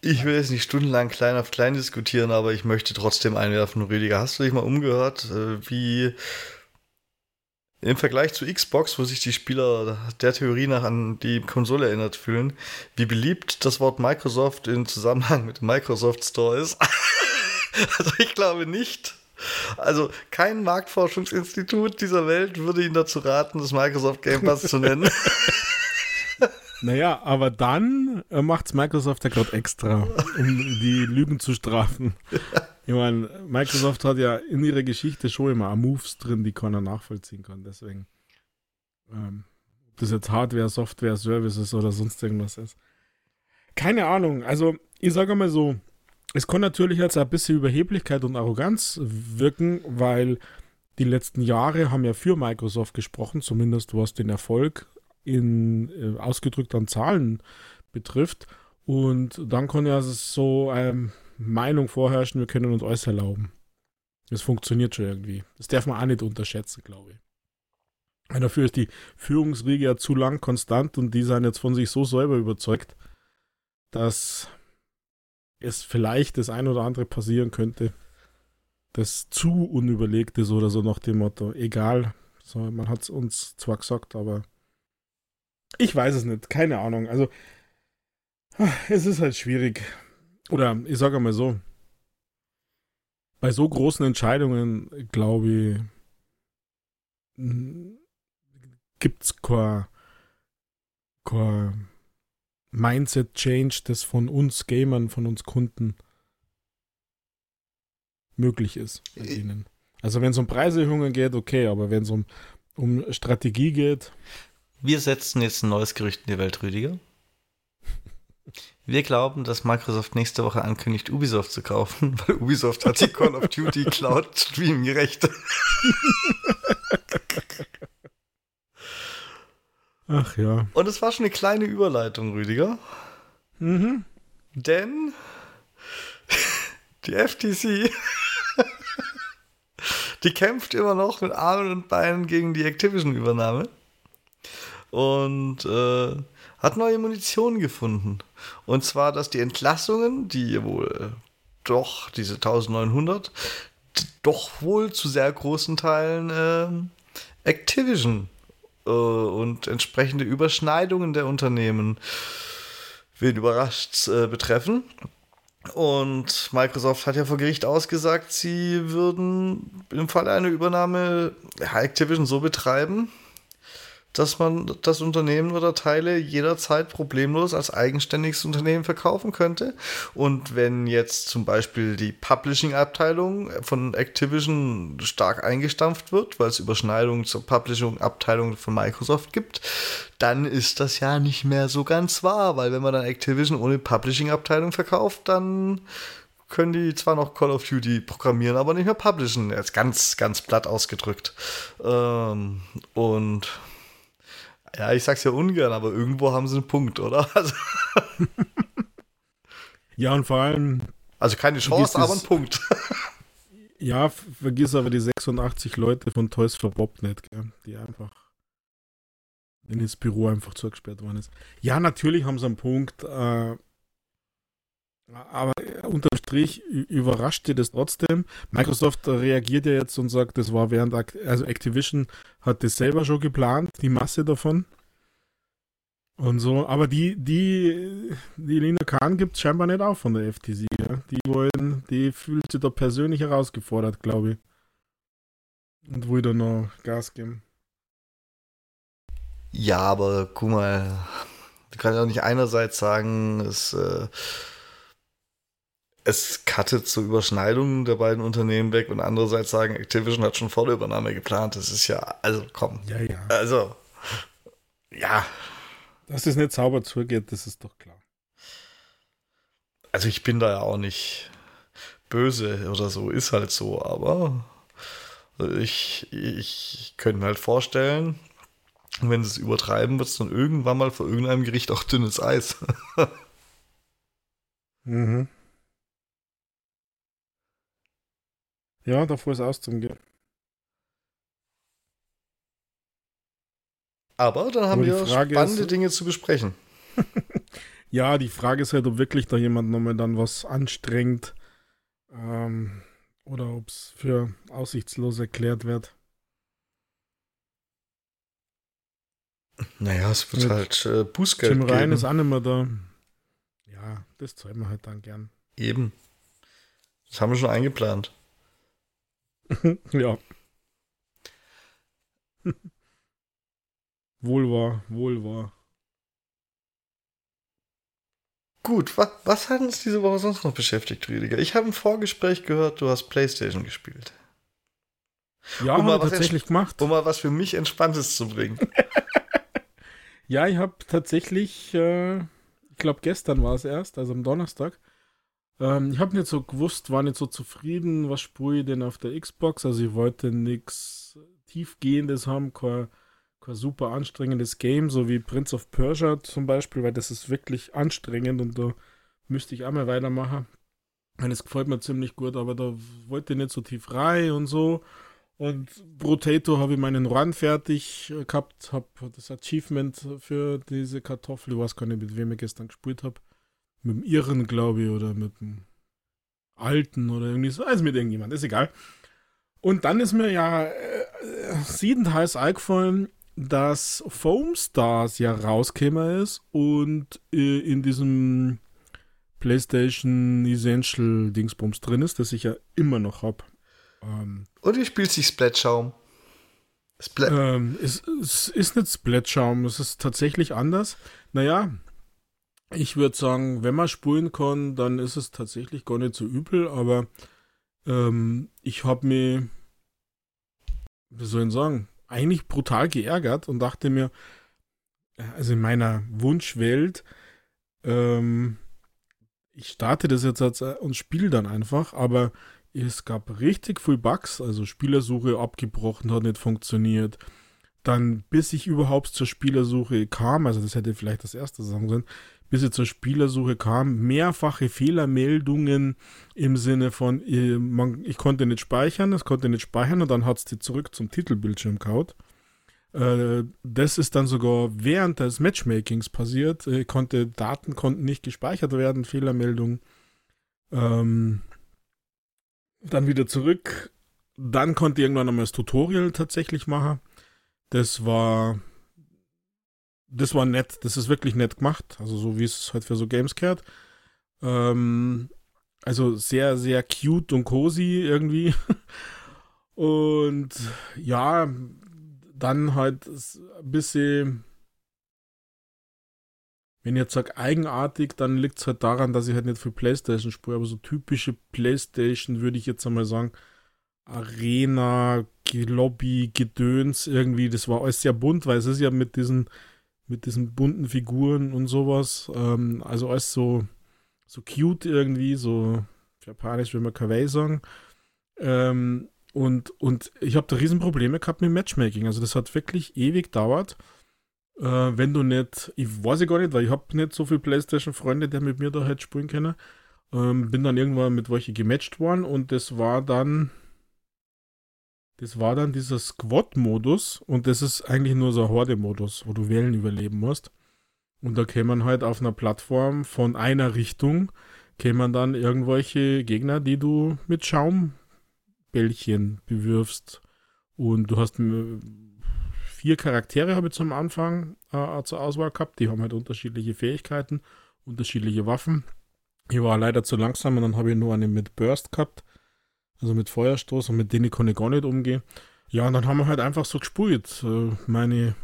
ich will jetzt nicht stundenlang klein auf klein diskutieren, aber ich möchte trotzdem einwerfen, Rüdiger, hast du dich mal umgehört, äh, wie im Vergleich zu Xbox, wo sich die Spieler der Theorie nach an die Konsole erinnert fühlen, wie beliebt das Wort Microsoft in Zusammenhang mit dem Microsoft Store ist. [LAUGHS] also ich glaube nicht. Also kein Marktforschungsinstitut dieser Welt würde Ihnen dazu raten, das Microsoft Game Pass zu nennen. [LAUGHS] Naja, aber dann äh, macht es Microsoft ja gerade extra, um die Lügen zu strafen. Ich meine, Microsoft hat ja in ihrer Geschichte schon immer Moves drin, die keiner nachvollziehen kann. Deswegen, ähm, ob das jetzt Hardware, Software, Services oder sonst irgendwas ist. Keine Ahnung. Also, ich sage mal so, es kann natürlich jetzt ein bisschen Überheblichkeit und Arroganz wirken, weil die letzten Jahre haben ja für Microsoft gesprochen, zumindest was den Erfolg in äh, ausgedrückt Zahlen betrifft. Und dann kann ja so ähm, Meinung vorherrschen, wir können uns alles erlauben. Das funktioniert schon irgendwie. Das darf man auch nicht unterschätzen, glaube ich. Und dafür ist die Führungsriege ja zu lang konstant und die sind jetzt von sich so selber überzeugt, dass es vielleicht das ein oder andere passieren könnte, das zu unüberlegt ist oder so nach dem Motto, egal, so, man hat es uns zwar gesagt, aber ich weiß es nicht, keine Ahnung. Also, es ist halt schwierig. Oder ich sage mal so, bei so großen Entscheidungen, glaube ich, gibt es kein, kein Mindset-Change, das von uns Gamern, von uns Kunden möglich ist bei ihnen. Also wenn es um Preiserhöhungen geht, okay, aber wenn es um, um Strategie geht, wir setzen jetzt ein neues Gerücht in die Welt, Rüdiger. Wir glauben, dass Microsoft nächste Woche ankündigt, Ubisoft zu kaufen, [LAUGHS] weil Ubisoft hat die Call of Duty Cloud Streaming [LAUGHS] Ach ja. Und es war schon eine kleine Überleitung, Rüdiger. Mhm. Denn [LAUGHS] die FTC, [LAUGHS] die kämpft immer noch mit Armen und Beinen gegen die Activision-Übernahme und äh, hat neue Munition gefunden. Und zwar, dass die Entlassungen, die wohl doch, diese 1900, doch wohl zu sehr großen Teilen äh, Activision äh, und entsprechende Überschneidungen der Unternehmen, wen überrascht, äh, betreffen. Und Microsoft hat ja vor Gericht ausgesagt, sie würden im Falle einer Übernahme Activision so betreiben, dass man das Unternehmen oder Teile jederzeit problemlos als eigenständiges Unternehmen verkaufen könnte. Und wenn jetzt zum Beispiel die Publishing-Abteilung von Activision stark eingestampft wird, weil es Überschneidungen zur Publishing-Abteilung von Microsoft gibt, dann ist das ja nicht mehr so ganz wahr, weil wenn man dann Activision ohne Publishing-Abteilung verkauft, dann können die zwar noch Call of Duty programmieren, aber nicht mehr publishen. Jetzt ganz, ganz platt ausgedrückt. Ähm, und ja, ich sag's ja ungern, aber irgendwo haben sie einen Punkt, oder? [LAUGHS] Also ja, und vor allem. Also keine Chance, aber ein Punkt. [LAUGHS] ja, vergiss aber die 86 Leute von Toys for Bob nicht, gell? die einfach in das Büro einfach zugesperrt worden ist. Ja, natürlich haben sie einen Punkt, äh, aber unterm Strich überrascht dir das trotzdem. Microsoft reagiert ja jetzt und sagt, das war während, also Activision hat das selber schon geplant, die Masse davon. Und so, aber die, die, die Lina Kahn gibt es scheinbar nicht auch von der FTC. Ja? Die wollen, die fühlt sich da persönlich herausgefordert, glaube ich. Und will da noch Gas geben. Ja, aber guck mal, du kannst ja auch nicht einerseits sagen, es äh, es cuttet so Überschneidungen der beiden Unternehmen weg und andererseits sagen, Activision hat schon vor der Übernahme geplant. Das ist ja, also komm. Ja, ja. Also, ja. Dass es nicht sauber zugeht, das ist doch klar. Also ich bin da ja auch nicht böse oder so, ist halt so, aber ich, ich könnte mir halt vorstellen, wenn sie es übertreiben, wird es dann irgendwann mal vor irgendeinem Gericht auch dünnes Eis. [LAUGHS] mhm. Ja, davor ist aus zum Gehen. Aber dann haben wir spannende ist, Dinge zu besprechen. [LAUGHS] ja, die Frage ist halt, ob wirklich da jemand nochmal dann was anstrengt ähm, oder ob es für aussichtslos erklärt wird. Naja, es wird Mit halt äh, Bußgeld Jim Ryan ist auch nicht mehr da. Ja, das zahlen wir halt dann gern. Eben. Das haben wir schon eingeplant. [LAUGHS] ja. [LAUGHS] wohl wahr, wohl wahr. Gut, wa was hat uns diese Woche sonst noch beschäftigt, Rüdiger? Ich habe im Vorgespräch gehört, du hast Playstation gespielt. Ja, um mal tatsächlich gemacht. Um mal was für mich Entspanntes zu bringen. [LAUGHS] ja, ich habe tatsächlich, äh, ich glaube gestern war es erst, also am Donnerstag, ähm, ich habe nicht so gewusst, war nicht so zufrieden, was spüre ich denn auf der Xbox. Also ich wollte nichts tiefgehendes haben, kein, kein super anstrengendes Game, so wie Prince of Persia zum Beispiel, weil das ist wirklich anstrengend und da müsste ich auch mal weitermachen. Und es gefällt mir ziemlich gut, aber da wollte ich nicht so tief rein und so. Und Potato habe ich meinen Run fertig gehabt, habe das Achievement für diese Kartoffel, ich weiß gar nicht, mit wem ich gestern gespielt habe mit dem Irren, glaube ich, oder mit dem Alten oder irgendwie so. Also mit irgendjemand, ist egal. Und dann ist mir ja äh, siebenteils eingefallen, dass Foam Stars ja rausgekommen ist und äh, in diesem PlayStation Essential Dingsbums drin ist, das ich ja immer noch habe. Ähm, und wie spielt sich Splatschaum? Splat ähm, es, es, ist nicht Splatschaum, es ist tatsächlich anders. Naja, ich würde sagen, wenn man spulen kann, dann ist es tatsächlich gar nicht so übel, aber ähm, ich habe mich, wie soll ich sagen, eigentlich brutal geärgert und dachte mir, also in meiner Wunschwelt, ähm, ich starte das jetzt und spiele dann einfach, aber es gab richtig viel Bugs, also Spielersuche abgebrochen, hat nicht funktioniert. Dann, bis ich überhaupt zur Spielersuche kam, also das hätte vielleicht das erste sagen sollen, bis ich zur Spielersuche kam, mehrfache Fehlermeldungen im Sinne von, ich, man, ich konnte nicht speichern, es konnte nicht speichern und dann hat es die zurück zum Titelbildschirm kaut. Äh, das ist dann sogar während des Matchmakings passiert. Ich konnte, Daten konnten nicht gespeichert werden, Fehlermeldungen. Ähm, dann wieder zurück. Dann konnte ich irgendwann einmal das Tutorial tatsächlich machen. Das war das war nett, das ist wirklich nett gemacht. Also so wie es halt für so Games kehrt. Ähm, also sehr, sehr cute und cozy irgendwie. [LAUGHS] und ja, dann halt ein bisschen, wenn ich jetzt sage eigenartig, dann liegt es halt daran, dass ich halt nicht für Playstation spiele, aber so typische Playstation würde ich jetzt einmal sagen, Arena, Lobby, Gedöns irgendwie, das war alles sehr bunt, weil es ist ja mit diesen mit diesen bunten Figuren und sowas. Ähm, also alles so, so cute irgendwie, so japanisch will man Kawaii sagen. Ähm, und, und ich habe da Riesenprobleme gehabt mit Matchmaking. Also das hat wirklich ewig dauert. Äh, wenn du nicht, ich weiß ich gar nicht, weil ich habe nicht so viele Playstation-Freunde, die mit mir da halt spielen können. Ähm, bin dann irgendwann mit welche gematcht worden und das war dann das war dann dieser Squad-Modus und das ist eigentlich nur so ein Horde-Modus, wo du Wellen überleben musst. Und da kämen halt auf einer Plattform von einer Richtung, kämen dann irgendwelche Gegner, die du mit Schaumbällchen bewirfst. Und du hast vier Charaktere, habe ich zum Anfang äh, zur Auswahl gehabt. Die haben halt unterschiedliche Fähigkeiten, unterschiedliche Waffen. Ich war leider zu langsam und dann habe ich nur eine mit Burst gehabt also mit Feuerstoß und mit denen kann ich gar nicht umgehen. Ja, und dann haben wir halt einfach so gespult. Äh, meine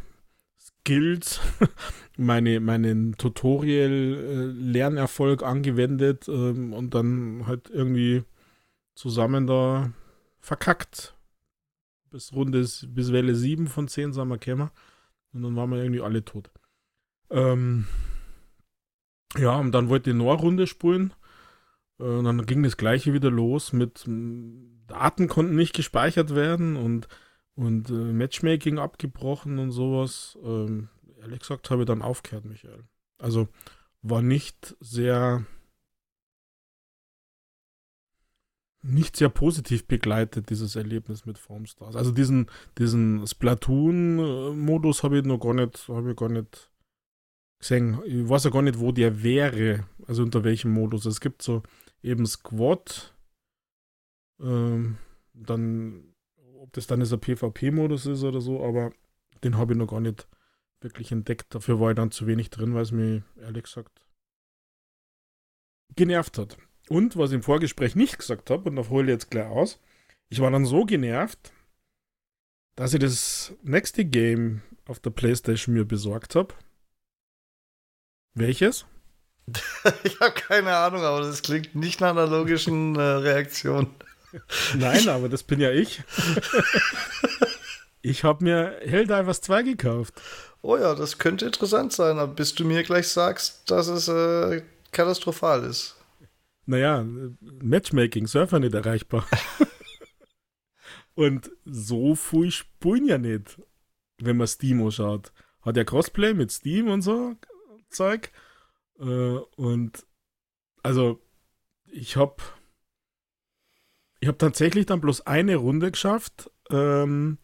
Skills, [LAUGHS] meine, meinen Tutorial-Lernerfolg angewendet ähm, und dann halt irgendwie zusammen da verkackt. Bis Runde, bis Welle 7 von 10 sind wir gekommen. Und dann waren wir irgendwie alle tot. Ähm, ja, und dann wollte ich noch eine Runde spulen. Und dann ging das gleiche wieder los mit Daten konnten nicht gespeichert werden und, und äh, Matchmaking abgebrochen und sowas. Ähm, ehrlich gesagt habe ich dann aufgehört, Michael. Also war nicht sehr nicht sehr positiv begleitet, dieses Erlebnis mit Formstars. Also diesen, diesen Splatoon-Modus habe ich noch gar nicht, habe ich gar nicht gesehen. Ich weiß ja gar nicht, wo der wäre, also unter welchem Modus. Es gibt so eben Squad, ähm, dann, ob das dann dieser PvP-Modus ist oder so, aber den habe ich noch gar nicht wirklich entdeckt. Dafür war ich dann zu wenig drin, weil es mir ehrlich gesagt genervt hat. Und was ich im Vorgespräch nicht gesagt habe, und da hole ich jetzt gleich aus, ich war dann so genervt, dass ich das nächste Game auf der Playstation mir besorgt habe. Welches? [LAUGHS] ich habe keine Ahnung, aber das klingt nicht nach einer logischen äh, Reaktion. [LAUGHS] Nein, aber das bin ja ich. [LAUGHS] ich habe mir Helldivers 2 gekauft. Oh ja, das könnte interessant sein, bis du mir gleich sagst, dass es äh, katastrophal ist. Naja, Matchmaking, Surfer nicht erreichbar. Und so viel spulen ja nicht, wenn man Steam schaut. Hat ja Crossplay mit Steam und so Zeug. Äh, und also, ich habe ich habe tatsächlich dann bloß eine Runde geschafft, ähm,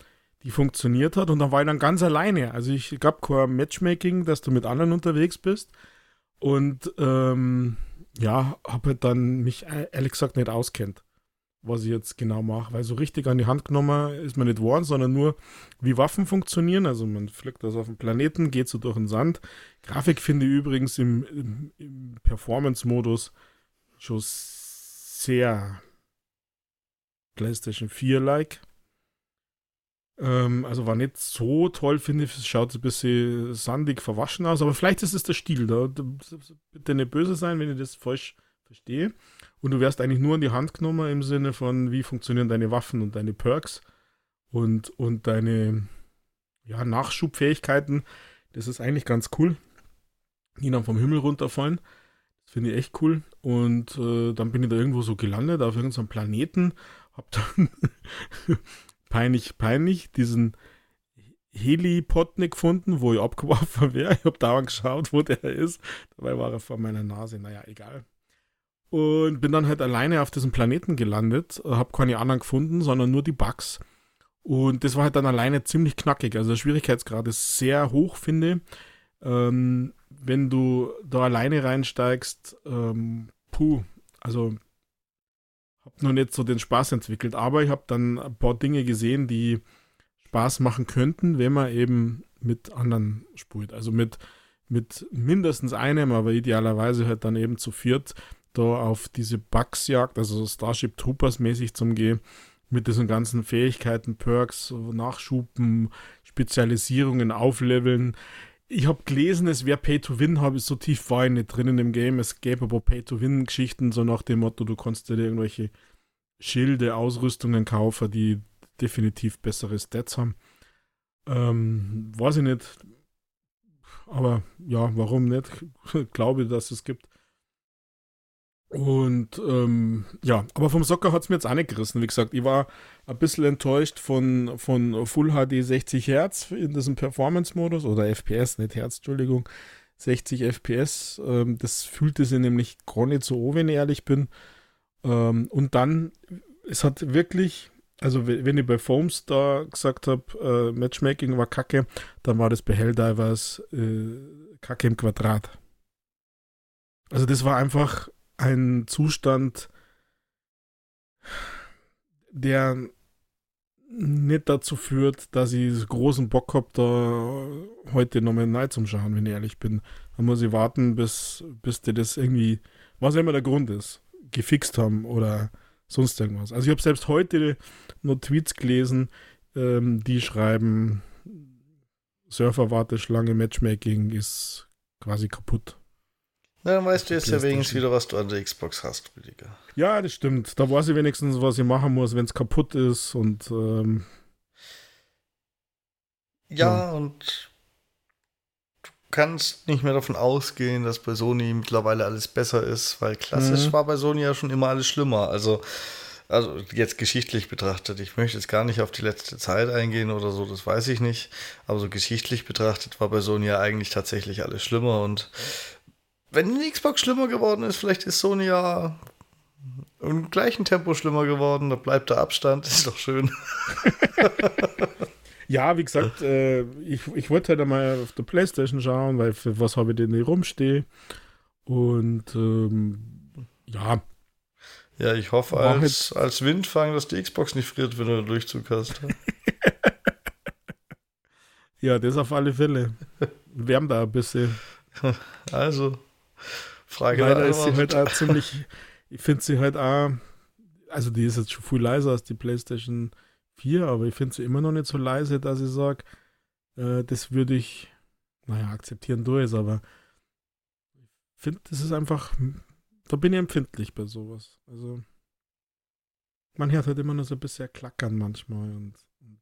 die funktioniert hat und dann war ich dann ganz alleine. Also ich gab kein Matchmaking, dass du mit anderen unterwegs bist. Und ähm, ja, habe halt dann mich äh, ehrlich gesagt nicht auskennt, was ich jetzt genau mache. Weil so richtig an die Hand genommen ist man nicht worden, sondern nur, wie Waffen funktionieren. Also man fliegt das auf dem Planeten, geht so durch den Sand. Grafik finde ich übrigens im, im, im Performance-Modus schon sehr PlayStation 4-like. Ähm, also war nicht so toll, finde ich. Es schaut ein bisschen sandig verwaschen aus, aber vielleicht ist es der Stil. Da, bitte nicht böse sein, wenn ich das falsch verstehe. Und du wärst eigentlich nur in die Hand genommen im Sinne von, wie funktionieren deine Waffen und deine Perks und, und deine ja, Nachschubfähigkeiten. Das ist eigentlich ganz cool. Die dann vom Himmel runterfallen. Das finde ich echt cool. Und äh, dann bin ich da irgendwo so gelandet auf irgendeinem Planeten. Hab dann [LAUGHS] peinlich, peinlich, diesen Helipod nicht gefunden, wo ich abgeworfen [LAUGHS] wäre. Ich habe dauernd geschaut, wo der ist. Dabei war er vor meiner Nase. Naja, egal. Und bin dann halt alleine auf diesem Planeten gelandet. Habe keine anderen gefunden, sondern nur die Bugs. Und das war halt dann alleine ziemlich knackig. Also der Schwierigkeitsgrad ist sehr hoch, finde ähm, wenn du da alleine reinsteigst, ähm, puh, also habe noch nicht so den Spaß entwickelt, aber ich habe dann ein paar Dinge gesehen, die Spaß machen könnten, wenn man eben mit anderen spielt. Also mit, mit mindestens einem, aber idealerweise halt dann eben zu viert da auf diese Bugsjagd, also Starship Troopers mäßig zum Gehen, mit diesen ganzen Fähigkeiten, Perks, Nachschuben, Spezialisierungen, Aufleveln ich habe gelesen, es wäre Pay-to-Win, habe ich so tief war ich nicht drin in dem Game. Es gäbe aber Pay-to-Win-Geschichten, so nach dem Motto, du kannst dir irgendwelche Schilde, Ausrüstungen kaufen, die definitiv bessere Stats haben. Ähm, weiß ich nicht. Aber ja, warum nicht? [LAUGHS] Glaube, dass es gibt. Und ähm, ja, aber vom Soccer hat es mir jetzt auch nicht gerissen. Wie gesagt, ich war ein bisschen enttäuscht von, von Full HD 60 Hertz in diesem Performance-Modus oder FPS, nicht Hertz, Entschuldigung. 60 FPS. Ähm, das fühlte sich nämlich gar nicht so wenn ich ehrlich bin. Ähm, und dann, es hat wirklich, also wenn ich bei Foams da gesagt habe, äh, Matchmaking war kacke, dann war das bei Helldivers äh, kacke im Quadrat. Also das war einfach ein Zustand, der nicht dazu führt, dass ich großen Bock habe, da heute nochmal neu zum Schauen, wenn ich ehrlich bin. Da muss ich warten, bis, bis die das irgendwie, was immer der Grund ist, gefixt haben oder sonst irgendwas. Also ich habe selbst heute nur Tweets gelesen, ähm, die schreiben, Surfer-Warteschlange, Matchmaking ist quasi kaputt. Na, dann weißt du jetzt ja wenigstens wieder, was du an der Xbox hast, Rüdiger. Ja, das stimmt. Da weiß ich wenigstens, was ich machen muss, wenn es kaputt ist und ähm, ja, ja, und du kannst nicht mehr davon ausgehen, dass bei Sony mittlerweile alles besser ist, weil klassisch mhm. war bei Sony ja schon immer alles schlimmer. Also, also jetzt geschichtlich betrachtet, ich möchte jetzt gar nicht auf die letzte Zeit eingehen oder so, das weiß ich nicht. Aber so geschichtlich betrachtet war bei Sony ja eigentlich tatsächlich alles schlimmer und wenn die Xbox schlimmer geworden ist, vielleicht ist Sony ja im gleichen Tempo schlimmer geworden. Da bleibt der Abstand, [LAUGHS] ist doch schön. [LAUGHS] ja, wie gesagt, äh, ich, ich wollte halt einmal auf der Playstation schauen, weil für was habe ich denn hier rumstehe. Und ähm, ja. Ja, ich hoffe als, halt als Windfang, dass die Xbox nicht friert, wenn du einen Durchzug hast. [LAUGHS] ja, das auf alle Fälle. Wärmt da ein bisschen. Also, Frage Leider ist sie halt auch [LAUGHS] ziemlich, ich finde sie halt auch, also die ist jetzt schon viel leiser als die PlayStation 4, aber ich finde sie immer noch nicht so leise, dass ich sage, äh, das würde ich, naja, akzeptieren durch, aber ich finde, das ist einfach, da bin ich empfindlich bei sowas. Also, man hört halt immer nur so ein bisschen klackern manchmal und, und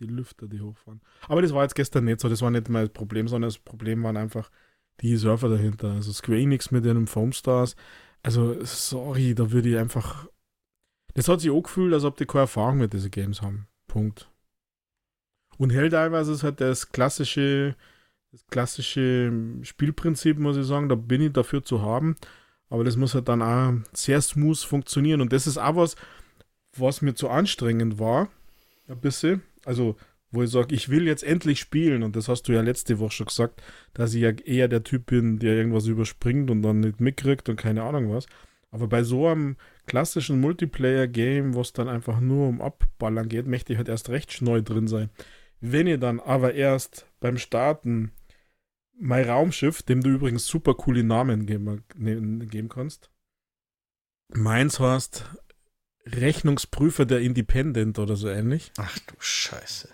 die Lüfter, die hochfahren. Aber das war jetzt gestern nicht so, das war nicht mein Problem, sondern das Problem waren einfach die Surfer dahinter. Also Square Enix mit ihrem Foam Stars. Also, sorry, da würde ich einfach. Das hat sich auch gefühlt, als ob die keine Erfahrung mit diesen Games haben. Punkt. Und Helldivers ist halt das klassische, das klassische Spielprinzip, muss ich sagen. Da bin ich dafür zu haben. Aber das muss halt dann auch sehr smooth funktionieren. Und das ist auch was, was mir zu anstrengend war. Ein bisschen. Also, wo ich sage, ich will jetzt endlich spielen. Und das hast du ja letzte Woche schon gesagt, dass ich ja eher der Typ bin, der irgendwas überspringt und dann nicht mitkriegt und keine Ahnung was. Aber bei so einem klassischen Multiplayer-Game, wo es dann einfach nur um Abballern geht, möchte ich halt erst recht neu drin sein. Wenn ihr dann aber erst beim Starten mein Raumschiff, dem du übrigens super coole Namen geben, ne, geben kannst, meins heißt Rechnungsprüfer der Independent oder so ähnlich. Ach du Scheiße.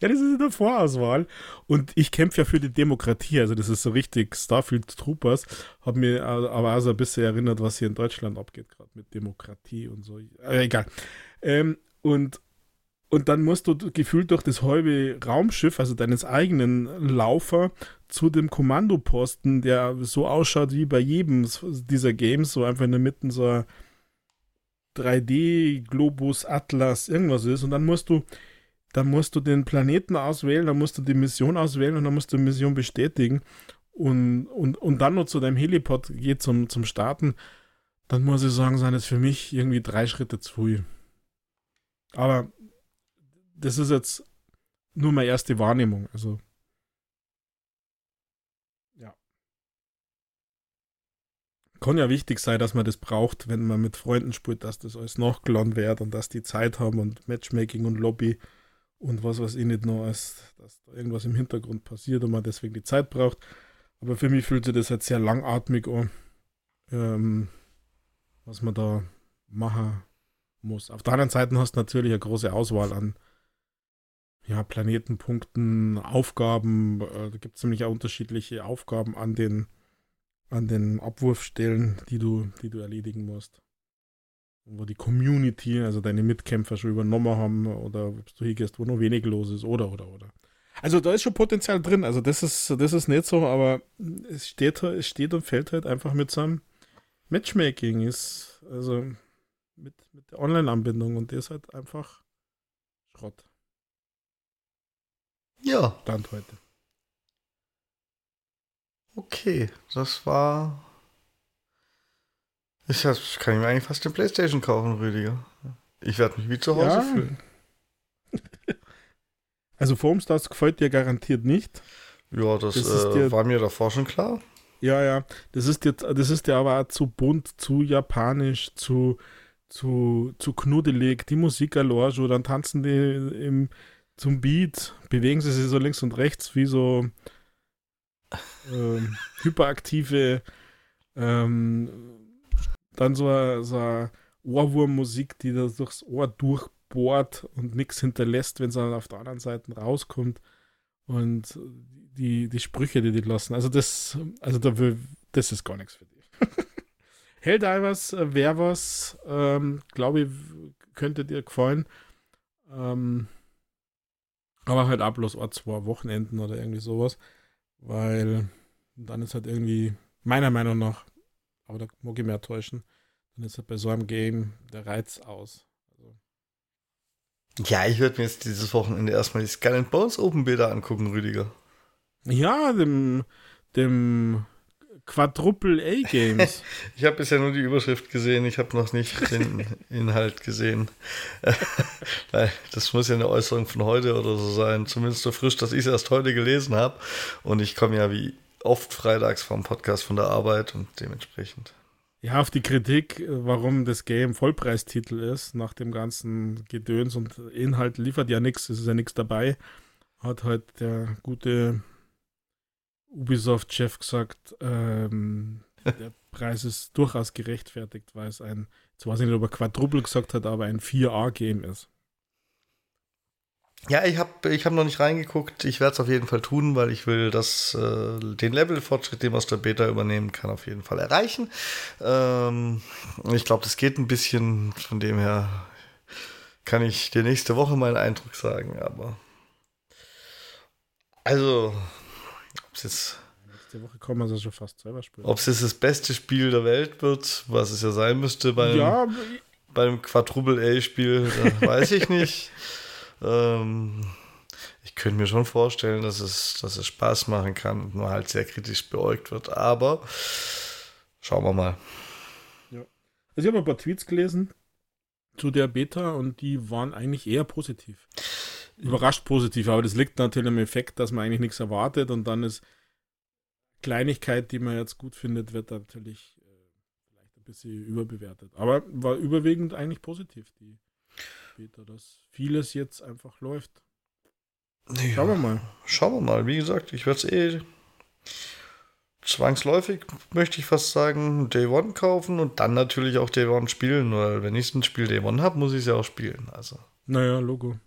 Ja, das ist in der Vorauswahl. Und ich kämpfe ja für die Demokratie. Also, das ist so richtig Starfield Troopers. Hat mir aber auch so ein bisschen erinnert, was hier in Deutschland abgeht, gerade mit Demokratie und so. Äh, egal. Ähm, und, und dann musst du gefühlt durch das halbe Raumschiff, also deines eigenen Laufer, zu dem Kommandoposten, der so ausschaut wie bei jedem dieser Games, so einfach in der Mitte so ein 3D-Globus, Atlas, irgendwas ist. Und dann musst du dann musst du den Planeten auswählen, dann musst du die Mission auswählen und dann musst du die Mission bestätigen und, und, und dann noch zu deinem Helipod geht zum, zum Starten, dann muss ich sagen, sind es für mich irgendwie drei Schritte zu früh. Aber das ist jetzt nur meine erste Wahrnehmung. Also. Kann ja wichtig sein, dass man das braucht, wenn man mit Freunden spielt, dass das alles nachgeladen wird und dass die Zeit haben und Matchmaking und Lobby und was weiß ich nicht noch, als dass da irgendwas im Hintergrund passiert und man deswegen die Zeit braucht. Aber für mich fühlt sich das halt sehr langatmig an, ähm, was man da machen muss. Auf der anderen Seite hast du natürlich eine große Auswahl an ja, Planetenpunkten, Aufgaben. Äh, da gibt es nämlich auch unterschiedliche Aufgaben an den, an den Abwurfstellen, die du, die du erledigen musst wo die Community, also deine Mitkämpfer schon übernommen haben oder ob du hier gehst, wo nur wenig los ist oder oder oder. Also da ist schon Potenzial drin, also das ist, das ist nicht so, aber es steht, es steht und fällt halt einfach mit seinem Matchmaking, ist, also mit, mit der Online-Anbindung und der ist halt einfach Schrott. Ja. Stand heute. Okay, das war ich kann ich mir eigentlich fast eine Playstation kaufen, Rüdiger. Ich werde mich wie zu Hause ja. fühlen. [LAUGHS] Also Foamstars gefällt dir garantiert nicht. Ja, das, das äh, dir, war mir davor schon klar. Ja, ja. Das ist dir, das ist dir aber auch zu bunt, zu japanisch, zu, zu, zu knuddelig. Die Musik allein schon, dann tanzen die im, zum Beat, bewegen sie sich so links und rechts wie so ähm, hyperaktive ähm, dann so eine, so Ohrwurmmusik, die da durchs Ohr durchbohrt und nichts hinterlässt, wenn es dann auf der anderen Seite rauskommt. Und die, die Sprüche, die die lassen. Also das, also da will, das ist gar nichts für dich. [LAUGHS] Helldivers wäre was, ähm, glaube ich, könnte dir gefallen. Ähm, aber halt ab bloß zwei Wochenenden oder irgendwie sowas. Weil dann ist halt irgendwie, meiner Meinung nach, aber da mag ich mehr täuschen. Dann ist halt bei so einem Game der Reiz aus. Also. Ja, ich würde mir jetzt dieses Wochenende erstmal die Skull and Bones Open Bilder angucken, Rüdiger. Ja, dem, dem Quadruple A-Games. [LAUGHS] ich habe bisher nur die Überschrift gesehen, ich habe noch nicht den [LAUGHS] Inhalt gesehen. [LAUGHS] das muss ja eine Äußerung von heute oder so sein, zumindest so frisch, dass ich es erst heute gelesen habe. Und ich komme ja wie oft freitags vom Podcast von der Arbeit und dementsprechend. Ja, auf die Kritik, warum das Game Vollpreistitel ist, nach dem ganzen Gedöns und Inhalt liefert ja nichts, es ist ja nichts dabei, hat halt der gute Ubisoft-Chef gesagt, ähm, [LAUGHS] der Preis ist durchaus gerechtfertigt, weil es ein, ich nicht, ob er Quadruple gesagt hat, aber ein 4A-Game ist. Ja, ich habe ich hab noch nicht reingeguckt. Ich werde es auf jeden Fall tun, weil ich will das, äh, den Level-Fortschritt, den man aus der Beta übernehmen kann, auf jeden Fall erreichen. Ähm, ich glaube, das geht ein bisschen. Von dem her kann ich dir nächste Woche meinen Eindruck sagen. Aber also, ob es jetzt Nächste Woche kommen wir schon fast selber spielen. Ob es jetzt das beste Spiel der Welt wird, was es ja sein müsste bei einem, ja, bei einem Quadruple A-Spiel, [LAUGHS] weiß ich nicht. Ähm, ich könnte mir schon vorstellen, dass es, dass es Spaß machen kann und nur halt sehr kritisch beäugt wird. Aber schauen wir mal. Ja. Also ich habe ein paar Tweets gelesen zu der Beta und die waren eigentlich eher positiv. Überrascht positiv, aber das liegt natürlich am Effekt, dass man eigentlich nichts erwartet und dann ist Kleinigkeit, die man jetzt gut findet, wird natürlich äh, vielleicht ein bisschen überbewertet. Aber war überwiegend eigentlich positiv, die später, dass vieles jetzt einfach läuft. Ja, schauen wir mal. Schauen wir mal. Wie gesagt, ich werde es eh zwangsläufig, möchte ich fast sagen, Day One kaufen und dann natürlich auch Day One spielen, weil wenn ich ein Spiel Day One habe, muss ich es ja auch spielen. Also. Naja, Logo.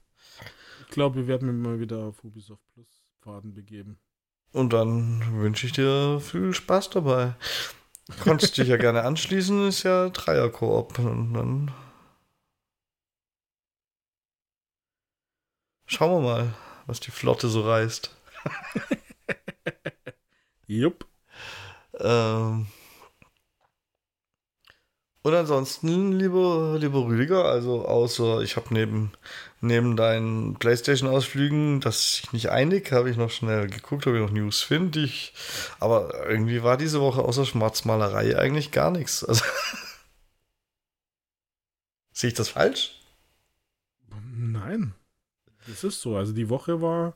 Ich glaube, wir werden mal wieder auf Ubisoft Plus Pfaden begeben. Und dann wünsche ich dir viel Spaß dabei. Du kannst dich ja [LAUGHS] gerne anschließen, ist ja Dreier-Koop. Und dann Schauen wir mal, was die Flotte so reißt. [LAUGHS] Jupp. Ähm. Und ansonsten, lieber, lieber Rüdiger, also außer ich habe neben, neben deinen Playstation-Ausflügen, dass ich nicht einig, habe ich noch schnell geguckt, ob ich noch News finde. Ich, aber irgendwie war diese Woche außer Schwarzmalerei eigentlich gar nichts. Also [LAUGHS] Sehe ich das falsch? Nein. Das ist so. Also die Woche war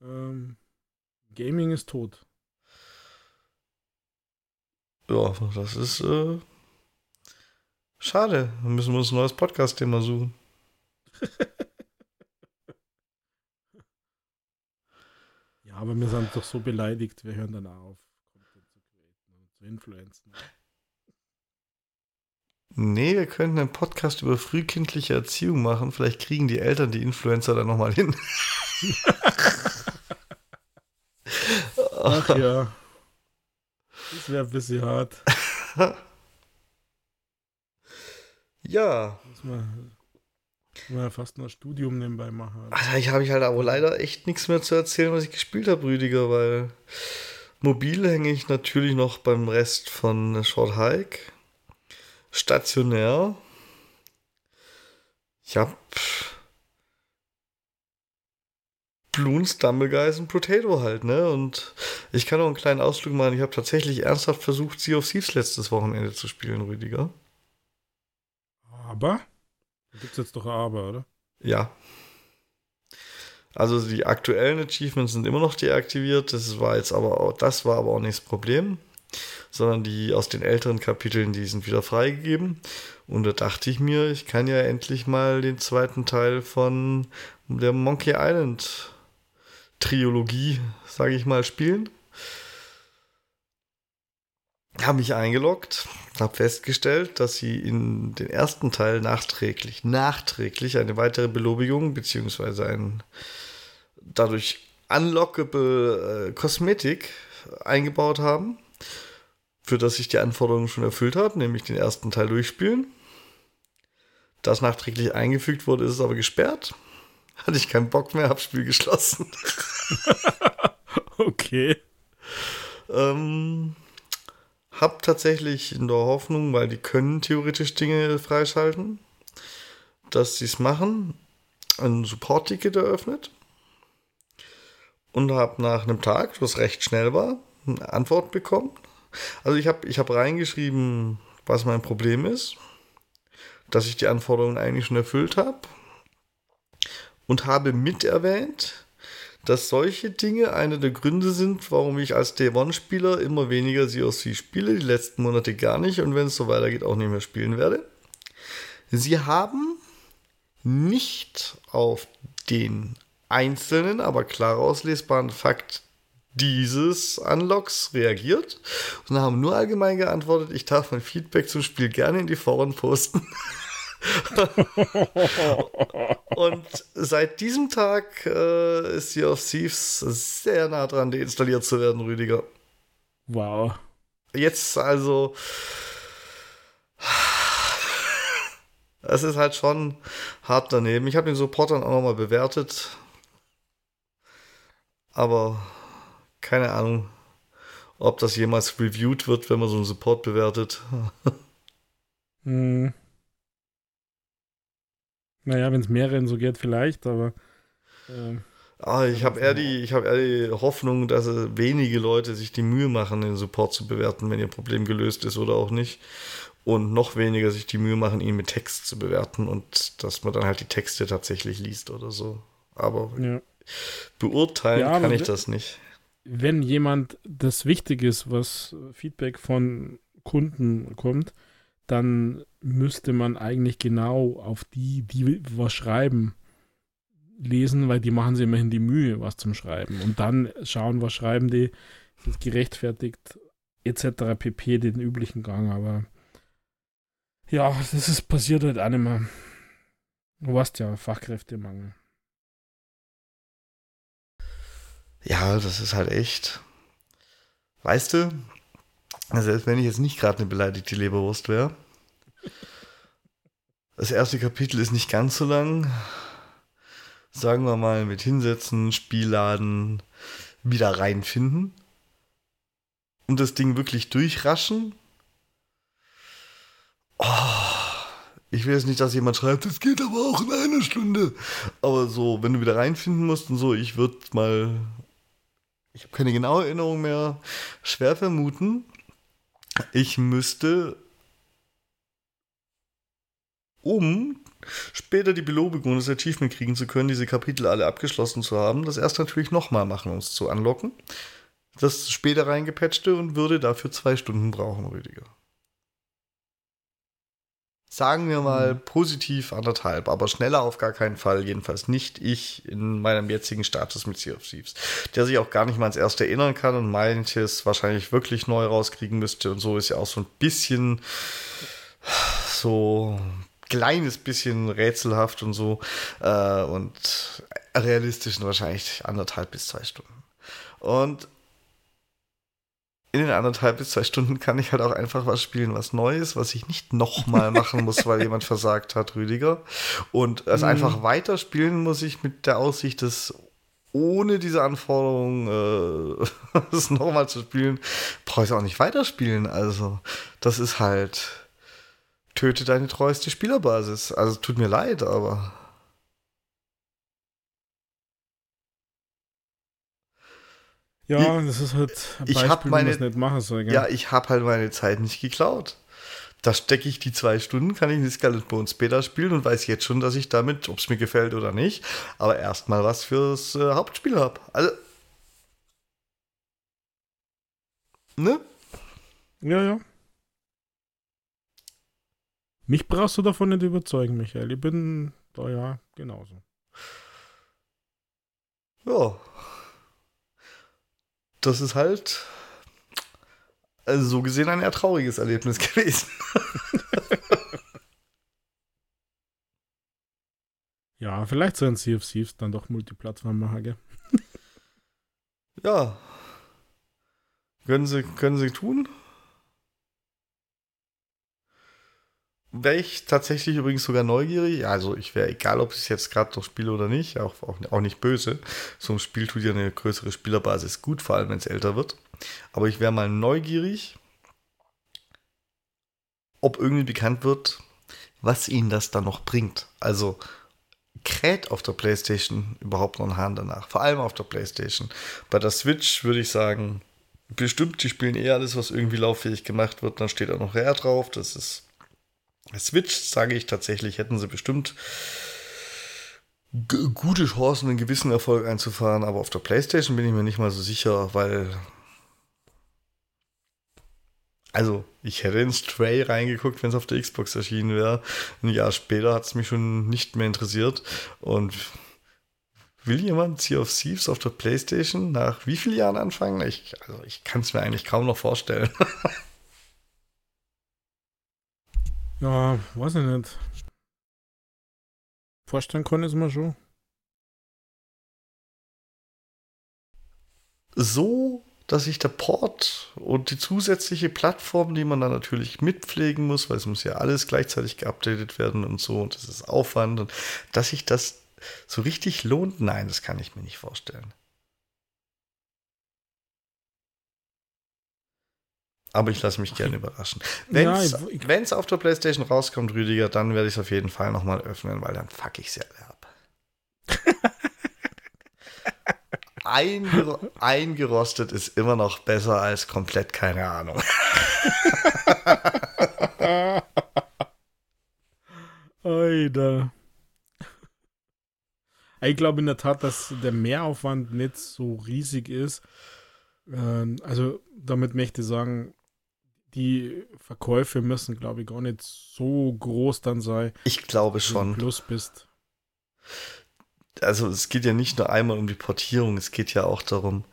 ähm, Gaming ist tot. Ja, das ist äh, schade. Dann müssen wir uns ein neues Podcast-Thema suchen. [LAUGHS] ja, aber wir sind doch so beleidigt, wir hören dann auf, Content zu createn und zu influenzen. Nee, wir könnten einen Podcast über frühkindliche Erziehung machen. Vielleicht kriegen die Eltern die Influencer dann nochmal hin. Ach ja. Das wäre ein bisschen hart. ja. Muss man, muss man ja fast noch ein Studium nebenbei machen. Alter, ich habe ich halt aber leider echt nichts mehr zu erzählen, was ich gespielt habe, Rüdiger, weil mobil hänge ich natürlich noch beim Rest von Short Hike stationär. Ich hab Bloons, Stumbleguys und Potato halt, ne? Und ich kann auch einen kleinen Ausflug machen. Ich habe tatsächlich ernsthaft versucht, Sea of Thieves letztes Wochenende zu spielen, Rüdiger. Aber? Da gibt's jetzt doch ein Aber, oder? Ja. Also die aktuellen Achievements sind immer noch deaktiviert. Das war jetzt aber auch, das war aber auch nicht das Problem sondern die aus den älteren Kapiteln, die sind wieder freigegeben. Und da dachte ich mir, ich kann ja endlich mal den zweiten Teil von der Monkey Island Trilogie, sage ich mal, spielen. Habe mich eingeloggt, habe festgestellt, dass sie in den ersten Teil nachträglich, nachträglich eine weitere Belobigung beziehungsweise ein dadurch unlockable äh, Kosmetik eingebaut haben für das ich die Anforderungen schon erfüllt habe, nämlich den ersten Teil durchspielen. Das nachträglich eingefügt wurde, ist es aber gesperrt. [LAUGHS] Hatte ich keinen Bock mehr, hab Spiel geschlossen. [LAUGHS] okay. Ähm, hab tatsächlich in der Hoffnung, weil die können theoretisch Dinge freischalten, dass sie es machen, ein Support-Ticket eröffnet und habe nach einem Tag, was recht schnell war, eine Antwort bekommen Also ich habe ich hab reingeschrieben, was mein Problem ist, dass ich die Anforderungen eigentlich schon erfüllt habe und habe mit erwähnt, dass solche Dinge einer der Gründe sind, warum ich als Day One-Spieler immer weniger COC spiele, die letzten Monate gar nicht und wenn es so weitergeht, auch nicht mehr spielen werde. Sie haben nicht auf den einzelnen, aber klar auslesbaren Fakt dieses Unlocks reagiert und haben nur allgemein geantwortet, ich darf mein Feedback zum Spiel gerne in die Foren posten. [LAUGHS] und seit diesem Tag äh, ist Sea of Thieves sehr nah dran, deinstalliert zu werden, Rüdiger. Wow. Jetzt also. Es ist halt schon hart daneben. Ich habe den Support dann auch nochmal bewertet. Aber keine Ahnung, ob das jemals reviewed wird, wenn man so einen Support bewertet. [LAUGHS] hm. Naja, wenn es mehreren so geht, vielleicht, aber. Äh, ah, ich habe eher, die, hab eher die Hoffnung, dass wenige Leute sich die Mühe machen, den Support zu bewerten, wenn ihr Problem gelöst ist oder auch nicht. Und noch weniger sich die Mühe machen, ihn mit Text zu bewerten und dass man dann halt die Texte tatsächlich liest oder so. Aber ja. beurteilen ja, kann ich das nicht. Wenn jemand das wichtig ist, was Feedback von Kunden kommt, dann müsste man eigentlich genau auf die, die was schreiben, lesen, weil die machen sich immerhin die Mühe, was zum Schreiben. Und dann schauen, was schreiben die, ist das gerechtfertigt, etc. pp. den üblichen Gang. Aber ja, das ist passiert halt auch nicht mehr. Du weißt ja, Fachkräftemangel. Ja, das ist halt echt. Weißt du, selbst wenn ich jetzt nicht gerade eine beleidigte Leberwurst wäre. Das erste Kapitel ist nicht ganz so lang. Sagen wir mal mit hinsetzen, Spielladen, wieder reinfinden. Und das Ding wirklich durchraschen. Oh, ich will jetzt nicht, dass jemand schreibt, das geht aber auch in einer Stunde. Aber so, wenn du wieder reinfinden musst und so, ich würde mal. Ich habe keine genaue Erinnerung mehr. Schwer vermuten, ich müsste, um später die Belobigung das Achievement kriegen zu können, diese Kapitel alle abgeschlossen zu haben, das erst natürlich nochmal machen, um es zu anlocken. Das später reingepatchte und würde dafür zwei Stunden brauchen, Rüdiger sagen wir mal mhm. positiv anderthalb, aber schneller auf gar keinen Fall, jedenfalls nicht ich in meinem jetzigen Status mit Sea of Thieves, der sich auch gar nicht mal ans erste erinnern kann und manches wahrscheinlich wirklich neu rauskriegen müsste und so ist ja auch so ein bisschen so kleines bisschen rätselhaft und so äh, und realistisch wahrscheinlich anderthalb bis zwei Stunden. Und in den anderthalb bis zwei Stunden kann ich halt auch einfach was spielen, was Neues, was ich nicht nochmal machen muss, weil jemand [LAUGHS] versagt hat, Rüdiger. Und es mhm. einfach weiterspielen muss ich mit der Aussicht, dass ohne diese Anforderung äh, [LAUGHS] es nochmal zu spielen, brauche ich es auch nicht weiterspielen. Also, das ist halt töte deine treueste Spielerbasis. Also, tut mir leid, aber Ja, das ist halt ein ich Beispiel, meine, wie nicht machen soll. Gell? Ja, ich habe halt meine Zeit nicht geklaut. Da stecke ich die zwei Stunden, kann ich die Scarlet Bones Beta spielen und weiß jetzt schon, dass ich damit, ob es mir gefällt oder nicht, aber erstmal was fürs äh, Hauptspiel habe. Also. Ne? Ja, ja. Mich brauchst du davon nicht überzeugen, Michael. Ich bin da ja genauso. Ja das ist halt also so gesehen ein eher trauriges Erlebnis [LAUGHS] gewesen. ja, vielleicht sollen Sea of Thieves dann doch Multiplattform machen, gell? ja. Können sie, können sie tun? Wäre ich tatsächlich übrigens sogar neugierig. Also ich wäre, egal ob ich es jetzt gerade noch spiele oder nicht, auch, auch, auch nicht böse. So ein Spiel tut ja eine größere Spielerbasis gut, vor allem wenn es älter wird. Aber ich wäre mal neugierig, ob irgendwie bekannt wird, was ihnen das dann noch bringt. Also kräht auf der PlayStation überhaupt noch ein Hahn danach. Vor allem auf der PlayStation. Bei der Switch würde ich sagen, bestimmt, die spielen eh alles, was irgendwie lauffähig gemacht wird. Dann steht auch noch Rare drauf. Das ist Switch, sage ich tatsächlich, hätten sie bestimmt gute Chancen, einen gewissen Erfolg einzufahren. Aber auf der PlayStation bin ich mir nicht mal so sicher, weil. Also, ich hätte in Stray reingeguckt, wenn es auf der Xbox erschienen wäre. Ein Jahr später hat es mich schon nicht mehr interessiert. Und will jemand Sea of Thieves auf der PlayStation nach wie vielen Jahren anfangen? Ich, also ich kann es mir eigentlich kaum noch vorstellen. [LAUGHS] ja, weiß ich nicht. Vorstellen können ist man schon. So, dass sich der Port und die zusätzliche Plattform, die man dann natürlich mitpflegen muss, weil es muss ja alles gleichzeitig geupdatet werden und so, und das ist Aufwand, und dass sich das so richtig lohnt, nein, das kann ich mir nicht vorstellen. Aber ich lasse mich gerne überraschen. Wenn es ja, auf der PlayStation rauskommt, Rüdiger, dann werde ich es auf jeden Fall nochmal öffnen, weil dann fuck ich es ja ab. [LAUGHS] Einger eingerostet ist immer noch besser als komplett keine Ahnung. [LAUGHS] Alter. Ich glaube in der Tat, dass der Mehraufwand nicht so riesig ist. Ähm, also damit möchte ich sagen, die Verkäufe müssen, glaube ich, gar nicht so groß dann sein. Ich glaube schon. Plus bist. Also es geht ja nicht nur einmal um die Portierung, es geht ja auch darum,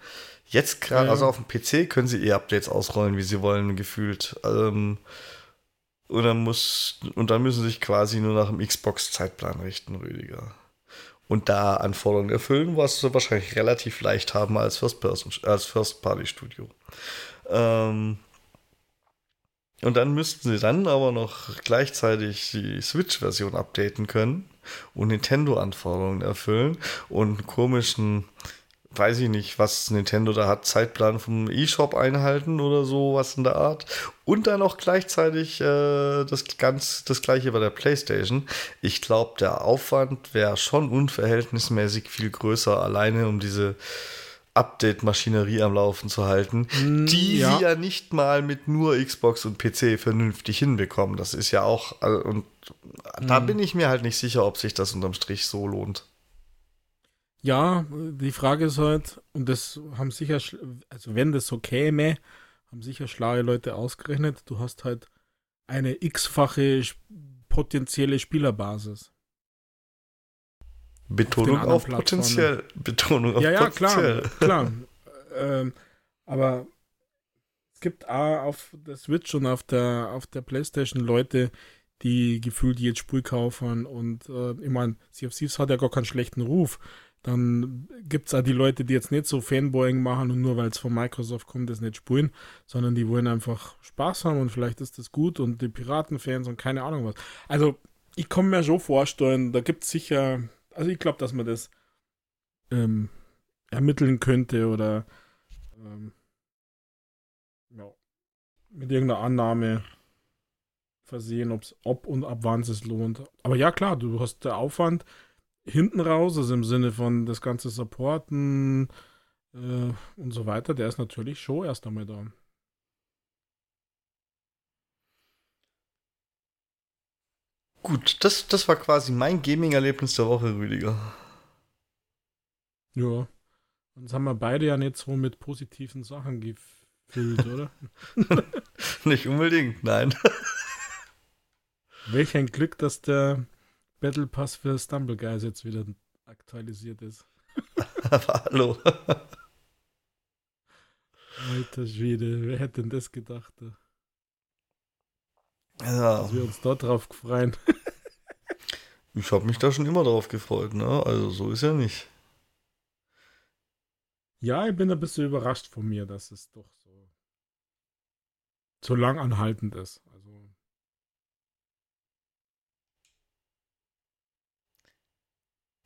jetzt gerade, ja. also auf dem PC können sie eh Updates ausrollen, wie sie wollen, gefühlt. Ähm, und dann muss, und dann müssen sie sich quasi nur nach dem Xbox-Zeitplan richten, Rüdiger und da Anforderungen erfüllen, was sie wahrscheinlich relativ leicht haben als First-Person, als First-Party-Studio. Ähm, und dann müssten sie dann aber noch gleichzeitig die Switch-Version updaten können und Nintendo-Anforderungen erfüllen und einen komischen weiß ich nicht, was Nintendo da hat, Zeitplan vom E-Shop einhalten oder so, was in der Art. Und dann auch gleichzeitig äh, das ganz das gleiche bei der PlayStation. Ich glaube, der Aufwand wäre schon unverhältnismäßig viel größer, alleine um diese Update-Maschinerie am Laufen zu halten, mm, die ja. sie ja nicht mal mit nur Xbox und PC vernünftig hinbekommen. Das ist ja auch, und mm. da bin ich mir halt nicht sicher, ob sich das unterm Strich so lohnt. Ja, die Frage ist halt, und das haben sicher, also wenn das so käme, haben sicher schlaue Leute ausgerechnet, du hast halt eine x-fache potenzielle Spielerbasis. Betonung auf, auf potenziell. Betonung auf ja, ja, potenziell. klar, klar. [LAUGHS] ähm, aber es gibt auch auf der Switch und auf der, auf der Playstation Leute, die gefühlt jetzt Spiel kaufen und äh, ich meine, Sea of Thieves hat ja gar keinen schlechten Ruf. Dann gibt es auch die Leute, die jetzt nicht so Fanboying machen und nur weil es von Microsoft kommt, das nicht spielen, sondern die wollen einfach Spaß haben und vielleicht ist das gut und die Piratenfans und keine Ahnung was. Also, ich kann mir schon vorstellen, da gibt es sicher, also ich glaube, dass man das ähm, ermitteln könnte oder ähm, ja, mit irgendeiner Annahme versehen, ob's, ob und ab wann es lohnt. Aber ja, klar, du hast der Aufwand, hinten raus, also im Sinne von das ganze Supporten äh, und so weiter, der ist natürlich schon erst einmal da. Gut, das, das war quasi mein Gaming-Erlebnis der Woche, Rüdiger. Ja. Sonst haben wir beide ja nicht so mit positiven Sachen gefüllt, [LAUGHS] oder? [LAUGHS] nicht unbedingt, nein. [LAUGHS] Welch ein Glück, dass der Battle Pass für Stumble Guys jetzt wieder aktualisiert ist. Aber hallo. Alter Schwede, wer hätte denn das gedacht? Ja. Dass wir uns dort drauf freuen. [LAUGHS] ich habe mich da schon immer drauf gefreut, ne? Also so ist ja nicht. Ja, ich bin ein bisschen überrascht von mir, dass es doch so, so lang anhaltend ist.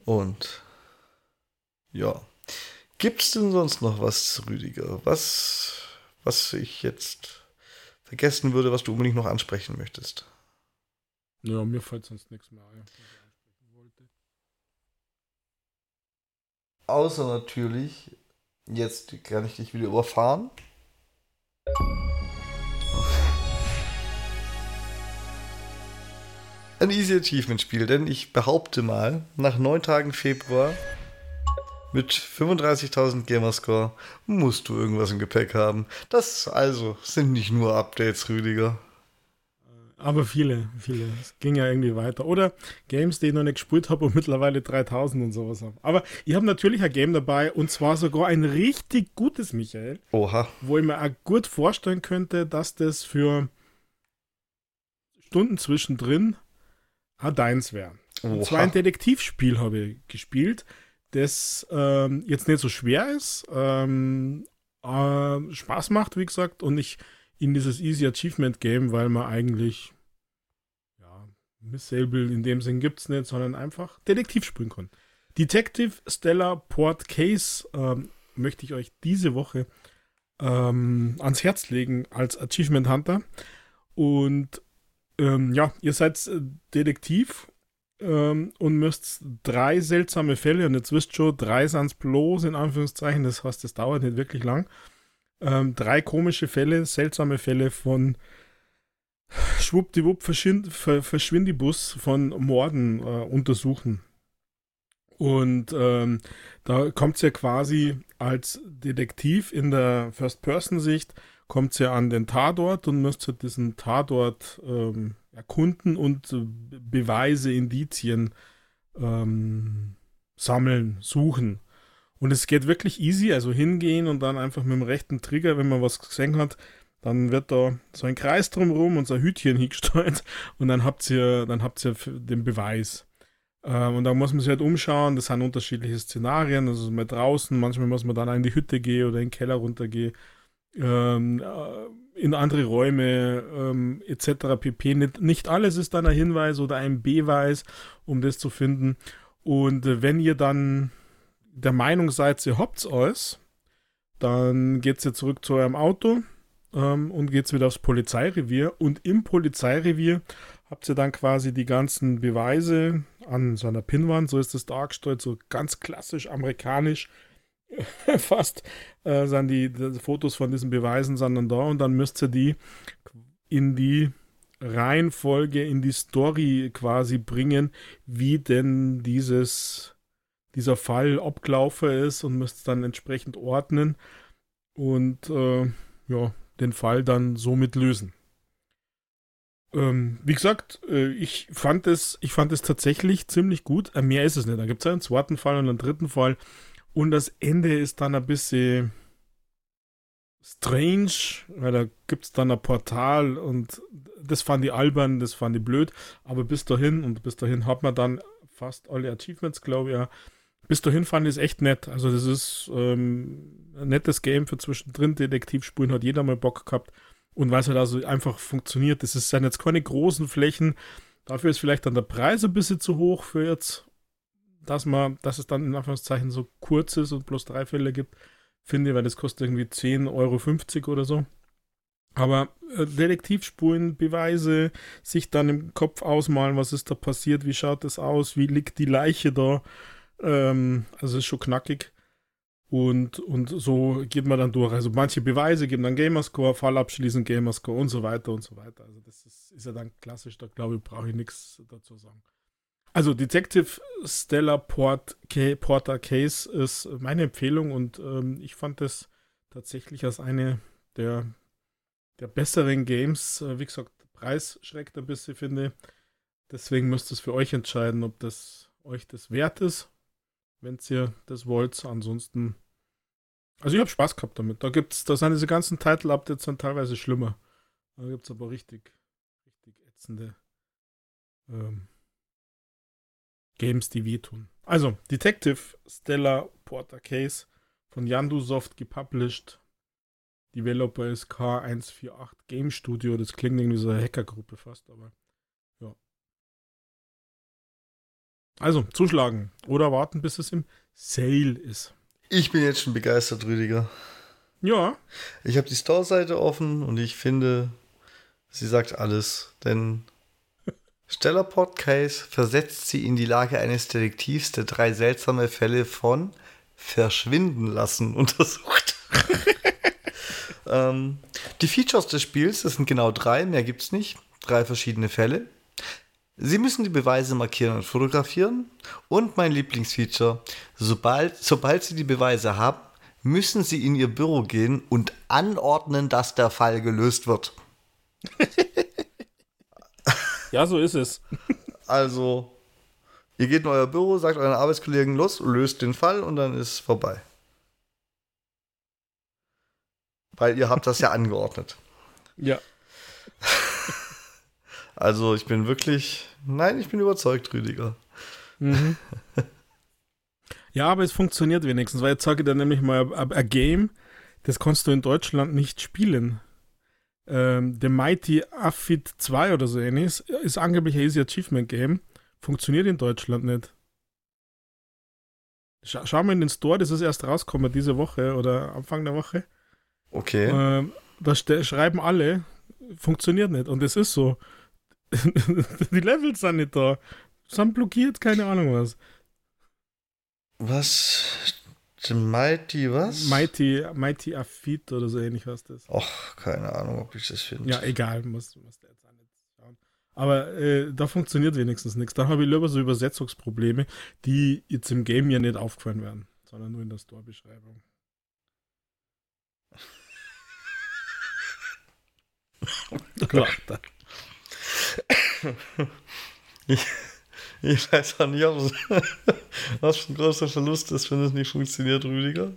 Und ja. Gibt es denn sonst noch was, Rüdiger? Was, was ich jetzt vergessen würde, was du unbedingt noch ansprechen möchtest? Ja, mir fällt sonst nichts mehr ein. Außer natürlich, jetzt kann ich dich wieder überfahren. Ein Easy Achievement Spiel, denn ich behaupte mal, nach neun Tagen Februar mit 35.000 Gamerscore musst du irgendwas im Gepäck haben. Das also sind nicht nur Updates, Rüdiger. Aber viele, viele. Es ging ja irgendwie weiter. Oder Games, die ich noch nicht gespielt habe und mittlerweile 3000 und sowas habe. Aber ich habe natürlich ein Game dabei und zwar sogar ein richtig gutes, Michael. Oha. Wo ich mir auch gut vorstellen könnte, dass das für Stunden zwischendrin auch deins wäre. Und zwar ein Detektivspiel habe ich gespielt, das ähm, jetzt nicht so schwer ist, ähm, äh, Spaß macht, wie gesagt, und ich in dieses Easy Achievement Game, weil man eigentlich, ja, Missable in dem Sinn gibt es nicht, sondern einfach Detektiv spielen kann. Detective Stellar Port Case ähm, möchte ich euch diese Woche ähm, ans Herz legen als Achievement Hunter. Und ähm, ja, ihr seid äh, Detektiv ähm, und müsst drei seltsame Fälle, und jetzt wisst schon, drei sind bloß in Anführungszeichen, das heißt, das dauert nicht wirklich lang ähm, drei komische Fälle, seltsame Fälle von schwuppdiwupp verschwind, verschwindibus von Morden äh, untersuchen. Und ähm, da kommt es ja quasi als Detektiv in der First-Person-Sicht, kommt es ja an den Tatort und müsste diesen Tatort ähm, erkunden und Beweise, Indizien ähm, sammeln, suchen. Und es geht wirklich easy, also hingehen und dann einfach mit dem rechten Trigger, wenn man was gesehen hat, dann wird da so ein Kreis drumherum und so ein Hütchen [LAUGHS] hingesteuert und dann habt ihr, dann habt ihr den Beweis. Ähm, und da muss man sich halt umschauen, das sind unterschiedliche Szenarien, also mal draußen, manchmal muss man dann in die Hütte gehen oder in den Keller runtergehen, ähm, äh, in andere Räume ähm, etc. pp. Nicht, nicht alles ist dann ein Hinweis oder ein Beweis, um das zu finden. Und äh, wenn ihr dann der Meinung seid, ihr habt's alles, dann geht's ihr zurück zu eurem Auto ähm, und geht's wieder aufs Polizeirevier. Und im Polizeirevier habt ihr dann quasi die ganzen Beweise an so einer Pinnwand, so ist das dargestellt, so ganz klassisch amerikanisch. [LAUGHS] Fast äh, sind die, die, Fotos von diesen Beweisen sind dann da und dann müsst ihr die in die Reihenfolge, in die Story quasi bringen, wie denn dieses dieser Fall abgelaufen ist und müsst dann entsprechend ordnen und äh, ja, den Fall dann somit lösen. Ähm, wie gesagt, äh, ich fand es, ich fand es tatsächlich ziemlich gut. Äh, mehr ist es nicht. Da gibt es einen zweiten Fall und einen dritten Fall. Und das Ende ist dann ein bisschen strange, weil da gibt es dann ein Portal und das fand ich albern, das fand ich blöd. Aber bis dahin und bis dahin hat man dann fast alle Achievements, glaube ich, ja bis dahin fand ich es echt nett. Also das ist ähm, ein nettes Game für zwischendrin. Detektivspuren hat jeder mal Bock gehabt. Und weil es halt also einfach funktioniert, das ist jetzt keine großen Flächen. Dafür ist vielleicht dann der Preis ein bisschen zu hoch für jetzt, dass man, dass es dann in Anführungszeichen so kurz ist und bloß drei Fälle gibt, finde ich, weil das kostet irgendwie 10,50 Euro oder so. Aber äh, Detektivspuren, Beweise, sich dann im Kopf ausmalen, was ist da passiert, wie schaut das aus, wie liegt die Leiche da, ähm, also ist schon knackig. Und, und so geht man dann durch. Also manche Beweise geben dann Gamerscore, Fall abschließen, Gamerscore und so weiter und so weiter. Also das ist, ist ja dann klassisch, da glaube ich, brauche ich nichts dazu sagen. Also Detective Stella Port Porter Case ist meine Empfehlung und ähm, ich fand das tatsächlich als eine der, der besseren Games. Äh, wie gesagt, Preis schreckt ein bisschen, finde. Deswegen müsst ihr es für euch entscheiden, ob das euch das wert ist wenn ihr das wollt. Ansonsten, also ich habe Spaß gehabt damit. Da gibt's, da sind diese ganzen Title-Updates dann teilweise schlimmer. Da gibt es aber richtig, richtig ätzende ähm, Games, die wehtun. Also, Detective Stella Porter Case von Yandusoft gepublished. Developer ist K148 Game Studio. Das klingt irgendwie so eine Hackergruppe fast, aber Also zuschlagen oder warten, bis es im Sale ist. Ich bin jetzt schon begeistert, Rüdiger. Ja. Ich habe die Store-Seite offen und ich finde, sie sagt alles. Denn Stella Podcast versetzt sie in die Lage eines Detektivs, der drei seltsame Fälle von Verschwinden lassen [LAUGHS] untersucht. [LAUGHS] ähm, Die Features des Spiels, das sind genau drei, mehr gibt es nicht. Drei verschiedene Fälle. Sie müssen die Beweise markieren und fotografieren. Und mein Lieblingsfeature, sobald, sobald Sie die Beweise haben, müssen Sie in Ihr Büro gehen und anordnen, dass der Fall gelöst wird. [LAUGHS] ja, so ist es. [LAUGHS] Also, ihr geht in euer Büro, sagt euren Arbeitskollegen los, löst den Fall und dann ist es vorbei. Weil ihr habt das ja angeordnet. Ja. [LAUGHS] Also ich bin wirklich, nein, ich bin überzeugt, Rüdiger. Mhm. Ja, aber es funktioniert wenigstens, weil jetzt sage ich dir nämlich mal ein Game, das kannst du in Deutschland nicht spielen. Ähm, The Mighty Affid 2 oder so ähnliches ist angeblich ein Easy Achievement Game. Funktioniert in Deutschland nicht. Scha schau mal in den Store, das ist erst rausgekommen diese Woche oder Anfang der Woche. Okay. Ähm, da schreiben alle, funktioniert nicht. Und es ist so. [LAUGHS] die Levels sind nicht da. Sind blockiert, keine Ahnung was. Was? Mighty was? Mighty, Mighty Affit oder so ähnlich heißt das. Och, keine Ahnung, ob ich das finde. Ja, egal, muss, muss jetzt auch nicht schauen. Aber äh, da funktioniert wenigstens nichts. Da habe ich lieber so Übersetzungsprobleme, die jetzt im Game ja nicht aufgefallen werden, sondern nur in der Store-Beschreibung. Klar. Ich, [LAUGHS] [LAUGHS] ich weiß auch nicht, [LAUGHS] was ein großer Verlust ist, wenn es nicht funktioniert, Rüdiger.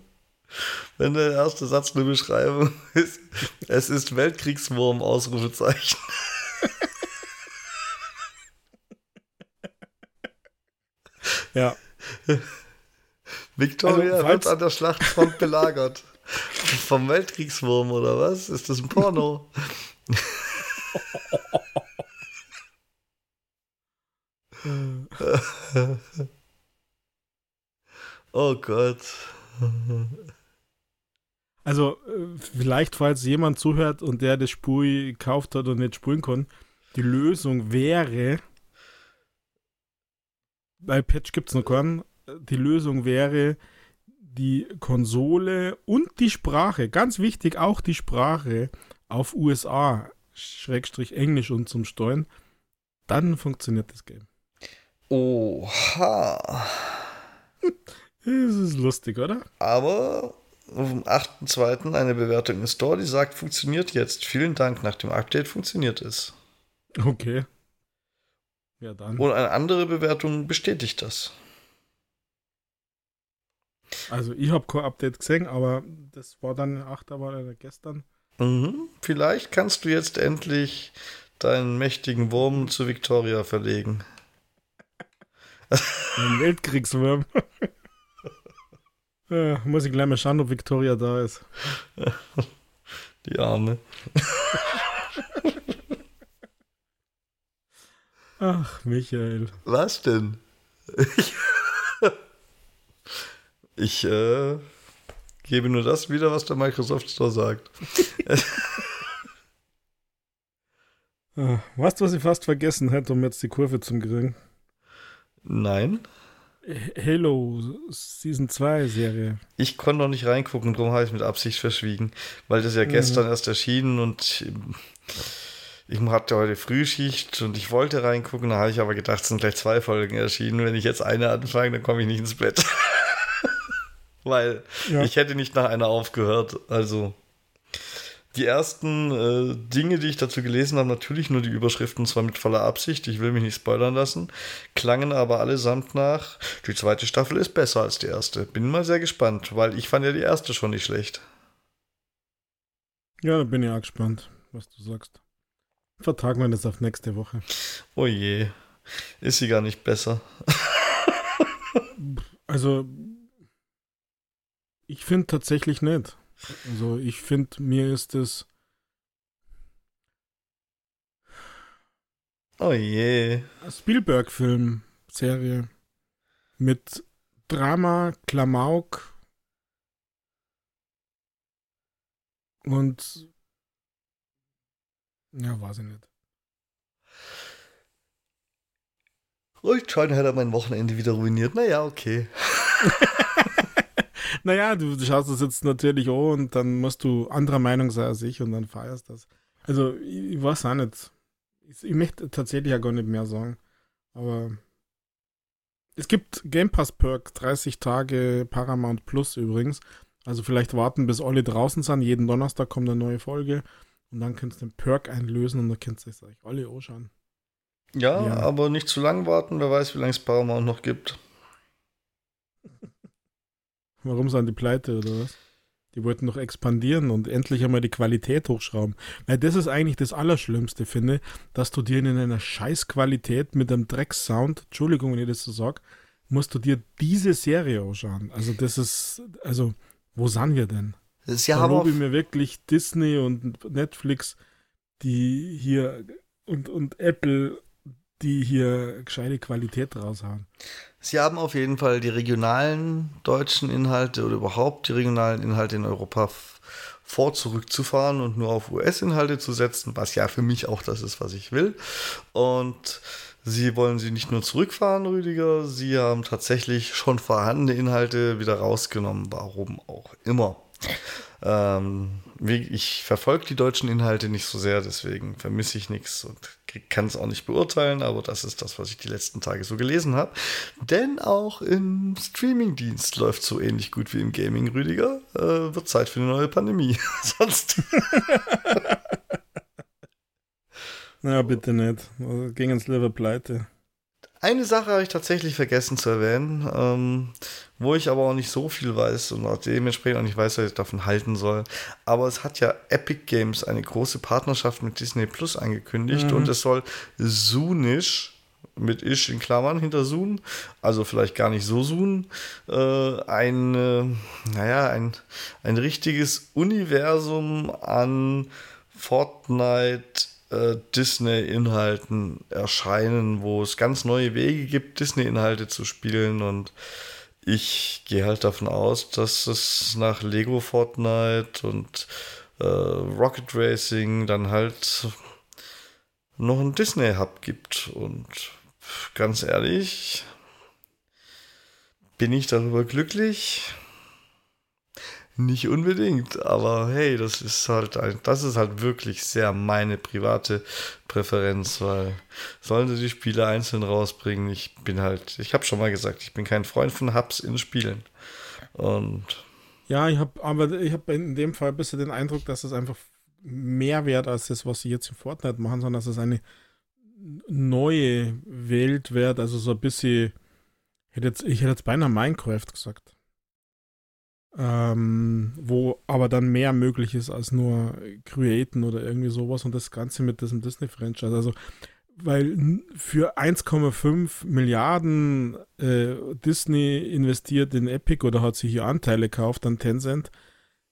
Wenn der erste Satz eine Beschreibung [LAUGHS] ist, es ist Weltkriegswurm, Ausrufezeichen. [LAUGHS] Ja. Victoria also, wird an der Schlachtfront belagert. Vom Weltkriegswurm oder was? Ist das ein Porno? [LAUGHS] oh Gott. Also, äh, vielleicht, falls jemand zuhört und der das Spiel gekauft hat und nicht spielen kann, die Lösung wäre, bei Patch gibt es noch keinen, die Lösung wäre, die Konsole und die Sprache, ganz wichtig, auch die Sprache auf USA, Schrägstrich Englisch und zum Steuern, dann funktioniert das Game. Oha. Das ist lustig, oder? Aber am 8.2. eine Bewertung im Store, die sagt, funktioniert jetzt. Vielen Dank, nach dem Update funktioniert es. Okay. Ja, dann. Und eine andere Bewertung bestätigt das. Also ich habe kein Update gesehen, aber das war dann 8. war gestern. Mhm. Vielleicht kannst du jetzt endlich deinen mächtigen Wurm zu Victoria verlegen. Ein Weltkriegswurm. ja, muss ich gleich mal schauen, ob Victoria da ist. Die Arme. Ach, Michael. Was denn? Ich, [LAUGHS] ich äh, gebe nur das wieder, was der Microsoft Store sagt. [LAUGHS] ah, weißt du, was ich fast vergessen hätte, um jetzt die Kurve zu kriegen? Nein. Halo Season 2 Serie. Ich konnte noch nicht reingucken, darum habe ich es mit Absicht verschwiegen, weil das ja mhm. gestern erst erschienen und ich hatte heute Frühschicht und ich wollte reingucken, da habe ich aber gedacht, es sind gleich zwei Folgen erschienen. Wenn ich jetzt eine anfange, dann komme ich nicht ins Bett. [LAUGHS] weil ja. ich hätte nicht nach einer aufgehört. Also die ersten äh, Dinge, die ich dazu gelesen habe, natürlich nur die Überschriften, zwar mit voller Absicht, ich will mich nicht spoilern lassen, klangen aber allesamt nach, die zweite Staffel ist besser als die erste. Bin mal sehr gespannt, weil ich fand ja die erste schon nicht schlecht. Ja, da bin ich auch gespannt, was du sagst. Vertagen wir das auf nächste Woche. Oh je, ist sie gar nicht besser. also, ich finde tatsächlich nicht. Also ich finde, mir ist es. Oh je. Spielberg-Film, Serie. Mit Drama, Klamauk und ja, weiß ich nicht. Ruhig schon hat er mein Wochenende wieder ruiniert. Naja, okay. [LAUGHS] naja, du schaust das jetzt natürlich an und dann musst du anderer Meinung sein als ich und dann feierst das. Also, ich, ich weiß auch nicht. Ich, ich möchte tatsächlich ja gar nicht mehr sagen. Aber es gibt Game Pass Perk, 30 Tage Paramount Plus übrigens. Also vielleicht warten, bis alle draußen sind. Jeden Donnerstag kommt eine neue Folge. Und dann könnt ihr den Perk einlösen und dann könnt ihr es euch alle anschauen. Ja, ja, aber nicht zu lang warten. Wer weiß, wie lange es Paramount noch gibt. [LAUGHS] Warum sind die pleite oder was? Die wollten doch expandieren und endlich einmal die Qualität hochschrauben. Weil das ist eigentlich das Allerschlimmste, finde, dass du dir in einer Scheißqualität mit einem Drecksound, Entschuldigung, wenn ich das so sage, musst du dir diese Serie anschauen. Also das ist, also, wo sind wir denn? Das ist ja aber ich mir wirklich Disney und Netflix, die hier und, und Apple, die hier gescheite Qualität raushauen. Sie haben auf jeden Fall die regionalen deutschen Inhalte oder überhaupt die regionalen Inhalte in Europa vor zurückzufahren und nur auf US-Inhalte zu setzen, was ja für mich auch das ist, was ich will. Und sie wollen sie nicht nur zurückfahren, Rüdiger, sie haben tatsächlich schon vorhandene Inhalte wieder rausgenommen, warum auch immer. Ähm, ich verfolge die deutschen Inhalte nicht so sehr, deswegen vermisse ich nichts und kann es auch nicht beurteilen, aber das ist das, was ich die letzten Tage so gelesen habe. Denn auch im Streamingdienst läuft so ähnlich gut wie im Gaming, Rüdiger. Äh, wird Zeit für eine neue Pandemie. [LAUGHS] Sonst. [LAUGHS] naja, bitte nicht. Ging ins Level pleite. Eine Sache habe ich tatsächlich vergessen zu erwähnen, ähm, wo ich aber auch nicht so viel weiß und auch dementsprechend auch nicht weiß, was ich davon halten soll. Aber es hat ja Epic Games eine große Partnerschaft mit Disney Plus angekündigt mhm. und es soll Soonish mit Ish in Klammern hinter Soon, also vielleicht gar nicht so Soon, äh, ein, äh, naja, ein, ein richtiges Universum an Fortnite äh, Disney-Inhalten erscheinen, wo es ganz neue Wege gibt, Disney-Inhalte zu spielen. Und ich gehe halt davon aus, dass es nach Lego Fortnite und äh, Rocket Racing dann halt noch einen Disney-Hub gibt. Und ganz ehrlich, bin ich darüber glücklich? Nicht unbedingt, aber hey, das ist halt ein, das ist halt wirklich sehr meine private Präferenz, weil sollen sie die Spiele einzeln rausbringen, ich bin halt, ich habe schon mal gesagt, ich bin kein Freund von Hubs in Spielen. Und ja, ich habe aber ich habe in dem Fall ein bisschen den Eindruck, dass es einfach mehr wert als das, was sie jetzt in Fortnite machen, sondern dass es eine neue Welt wird, also so ein bisschen, ich hätte jetzt, ich hätte jetzt beinahe Minecraft gesagt ähm, wo aber dann mehr möglich ist als nur createn oder irgendwie sowas und das Ganze mit diesem Disney-Franchise. Also, weil für 1,5 Milliarden äh, Disney investiert in Epic oder hat sich hier Anteile gekauft an Tencent,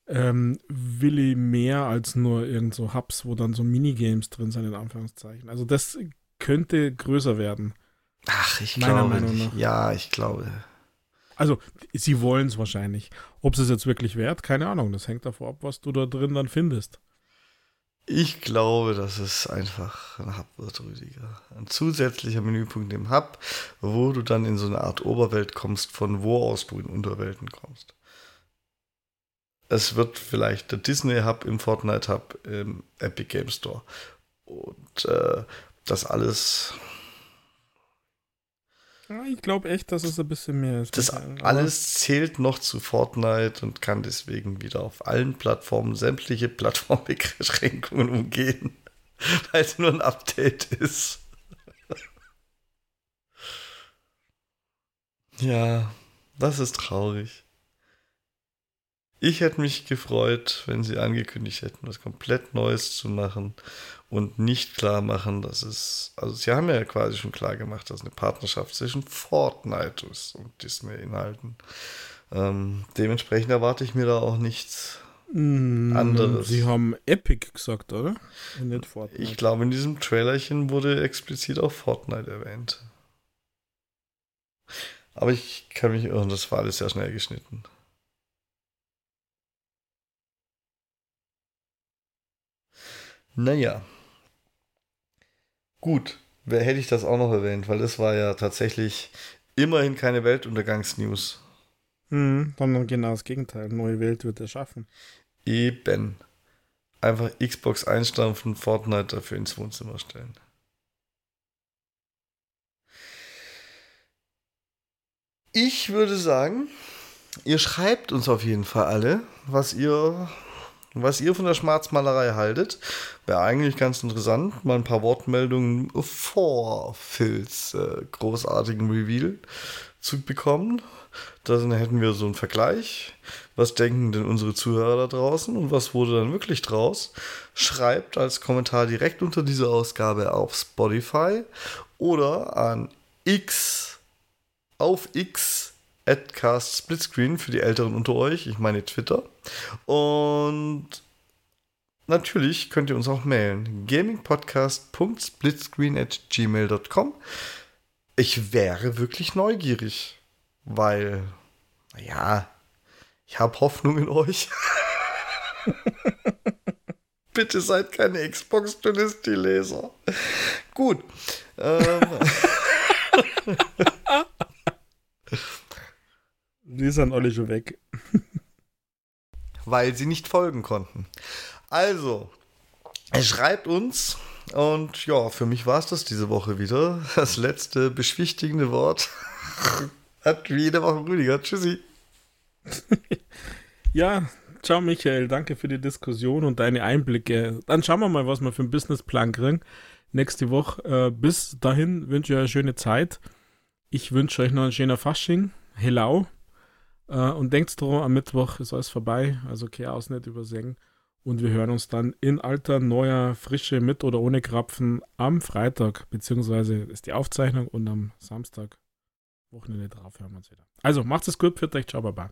ähm, will ich mehr als nur irgend so Hubs, wo dann so Minigames drin sind, in Anführungszeichen. Also das könnte größer werden. Ach, ich glaube, ja, ich glaube. Also, sie wollen es wahrscheinlich. Ob es jetzt wirklich wert, keine Ahnung. Das hängt davon ab, was du da drin dann findest. Ich glaube, dass es einfach ein Hub wird, Rüdiger. Ein zusätzlicher Menüpunkt im Hub, wo du dann in so eine Art Oberwelt kommst, von wo aus du in Unterwelten kommst. Es wird vielleicht der Disney Hub im Fortnite Hub im Epic Game Store. Und äh, das alles ja, ich glaube echt, dass es ein bisschen mehr ist. Das alles zählt noch zu Fortnite und kann deswegen wieder auf allen Plattformen sämtliche Plattformbeschränkungen umgehen, [LAUGHS] weil es nur ein Update ist. ja, das ist traurig. Ich hätte mich gefreut, wenn sie angekündigt hätten, was komplett Neues zu machen und nicht klar machen, dass es, also sie haben ja quasi schon klar gemacht, dass eine Partnerschaft zwischen Fortnite ist und Disney-Inhalten. Ähm, dementsprechend erwarte ich mir da auch nichts mm, anderes. Sie haben Epic gesagt, oder? nicht Fortnite. Ich glaube, in diesem Trailerchen wurde explizit auch Fortnite erwähnt. Aber ich kann mich irren, das war alles sehr schnell geschnitten. Naja. Gut, wer hätte ich das auch noch erwähnt, weil das war ja tatsächlich immerhin keine Weltuntergangsnews. Hm, sondern genau das Gegenteil. Neue Welt wird erschaffen. Eben. Einfach Xbox einstampfen, Fortnite dafür ins Wohnzimmer stellen. Ich würde sagen, ihr schreibt uns auf jeden Fall alle, was ihr, was ihr von der Schwarzmalerei haltet. Wäre eigentlich ganz interessant, mal ein paar Wortmeldungen vor Phils äh, großartigen Reveal zu bekommen. Dann hätten wir so einen Vergleich. Was denken denn unsere Zuhörer da draußen und was wurde dann wirklich draus? Schreibt als Kommentar direkt unter dieser Ausgabe auf Spotify oder an x auf x Adcast Splitscreen für die Älteren unter euch, ich meine Twitter. Und natürlich könnt ihr uns auch mailen. gamingpodcast.splitscreen at gmail.com. Ich wäre wirklich neugierig, weil, naja, ich habe Hoffnung in euch. [LAUGHS] Bitte seid keine Xbox Dynasty-Leser. Gut. Ähm. [LAUGHS] Die sind alle schon weg. Weil sie nicht folgen konnten. Also, er schreibt uns und ja, für mich war es das diese Woche wieder. Das letzte beschwichtigende Wort [LAUGHS] hat wie jede Woche Rüdiger. Tschüssi. [LAUGHS] ja, ciao Michael, danke für die Diskussion und deine Einblicke. Dann schauen wir mal, was wir für einen Businessplan kriegen nächste Woche. Äh, bis dahin wünsche ich euch eine schöne Zeit. Ich wünsche euch noch einen schönen Fasching. Hello. Äh, und denkt dran, am Mittwoch ist alles vorbei. Also Chaos nicht übersehen. Und wir hören uns dann in alter, neuer Frische mit oder ohne Krapfen am Freitag, beziehungsweise ist die Aufzeichnung und am Samstag, Wochenende drauf hören wir uns wieder. Also macht es gut, für euch, ciao, baba.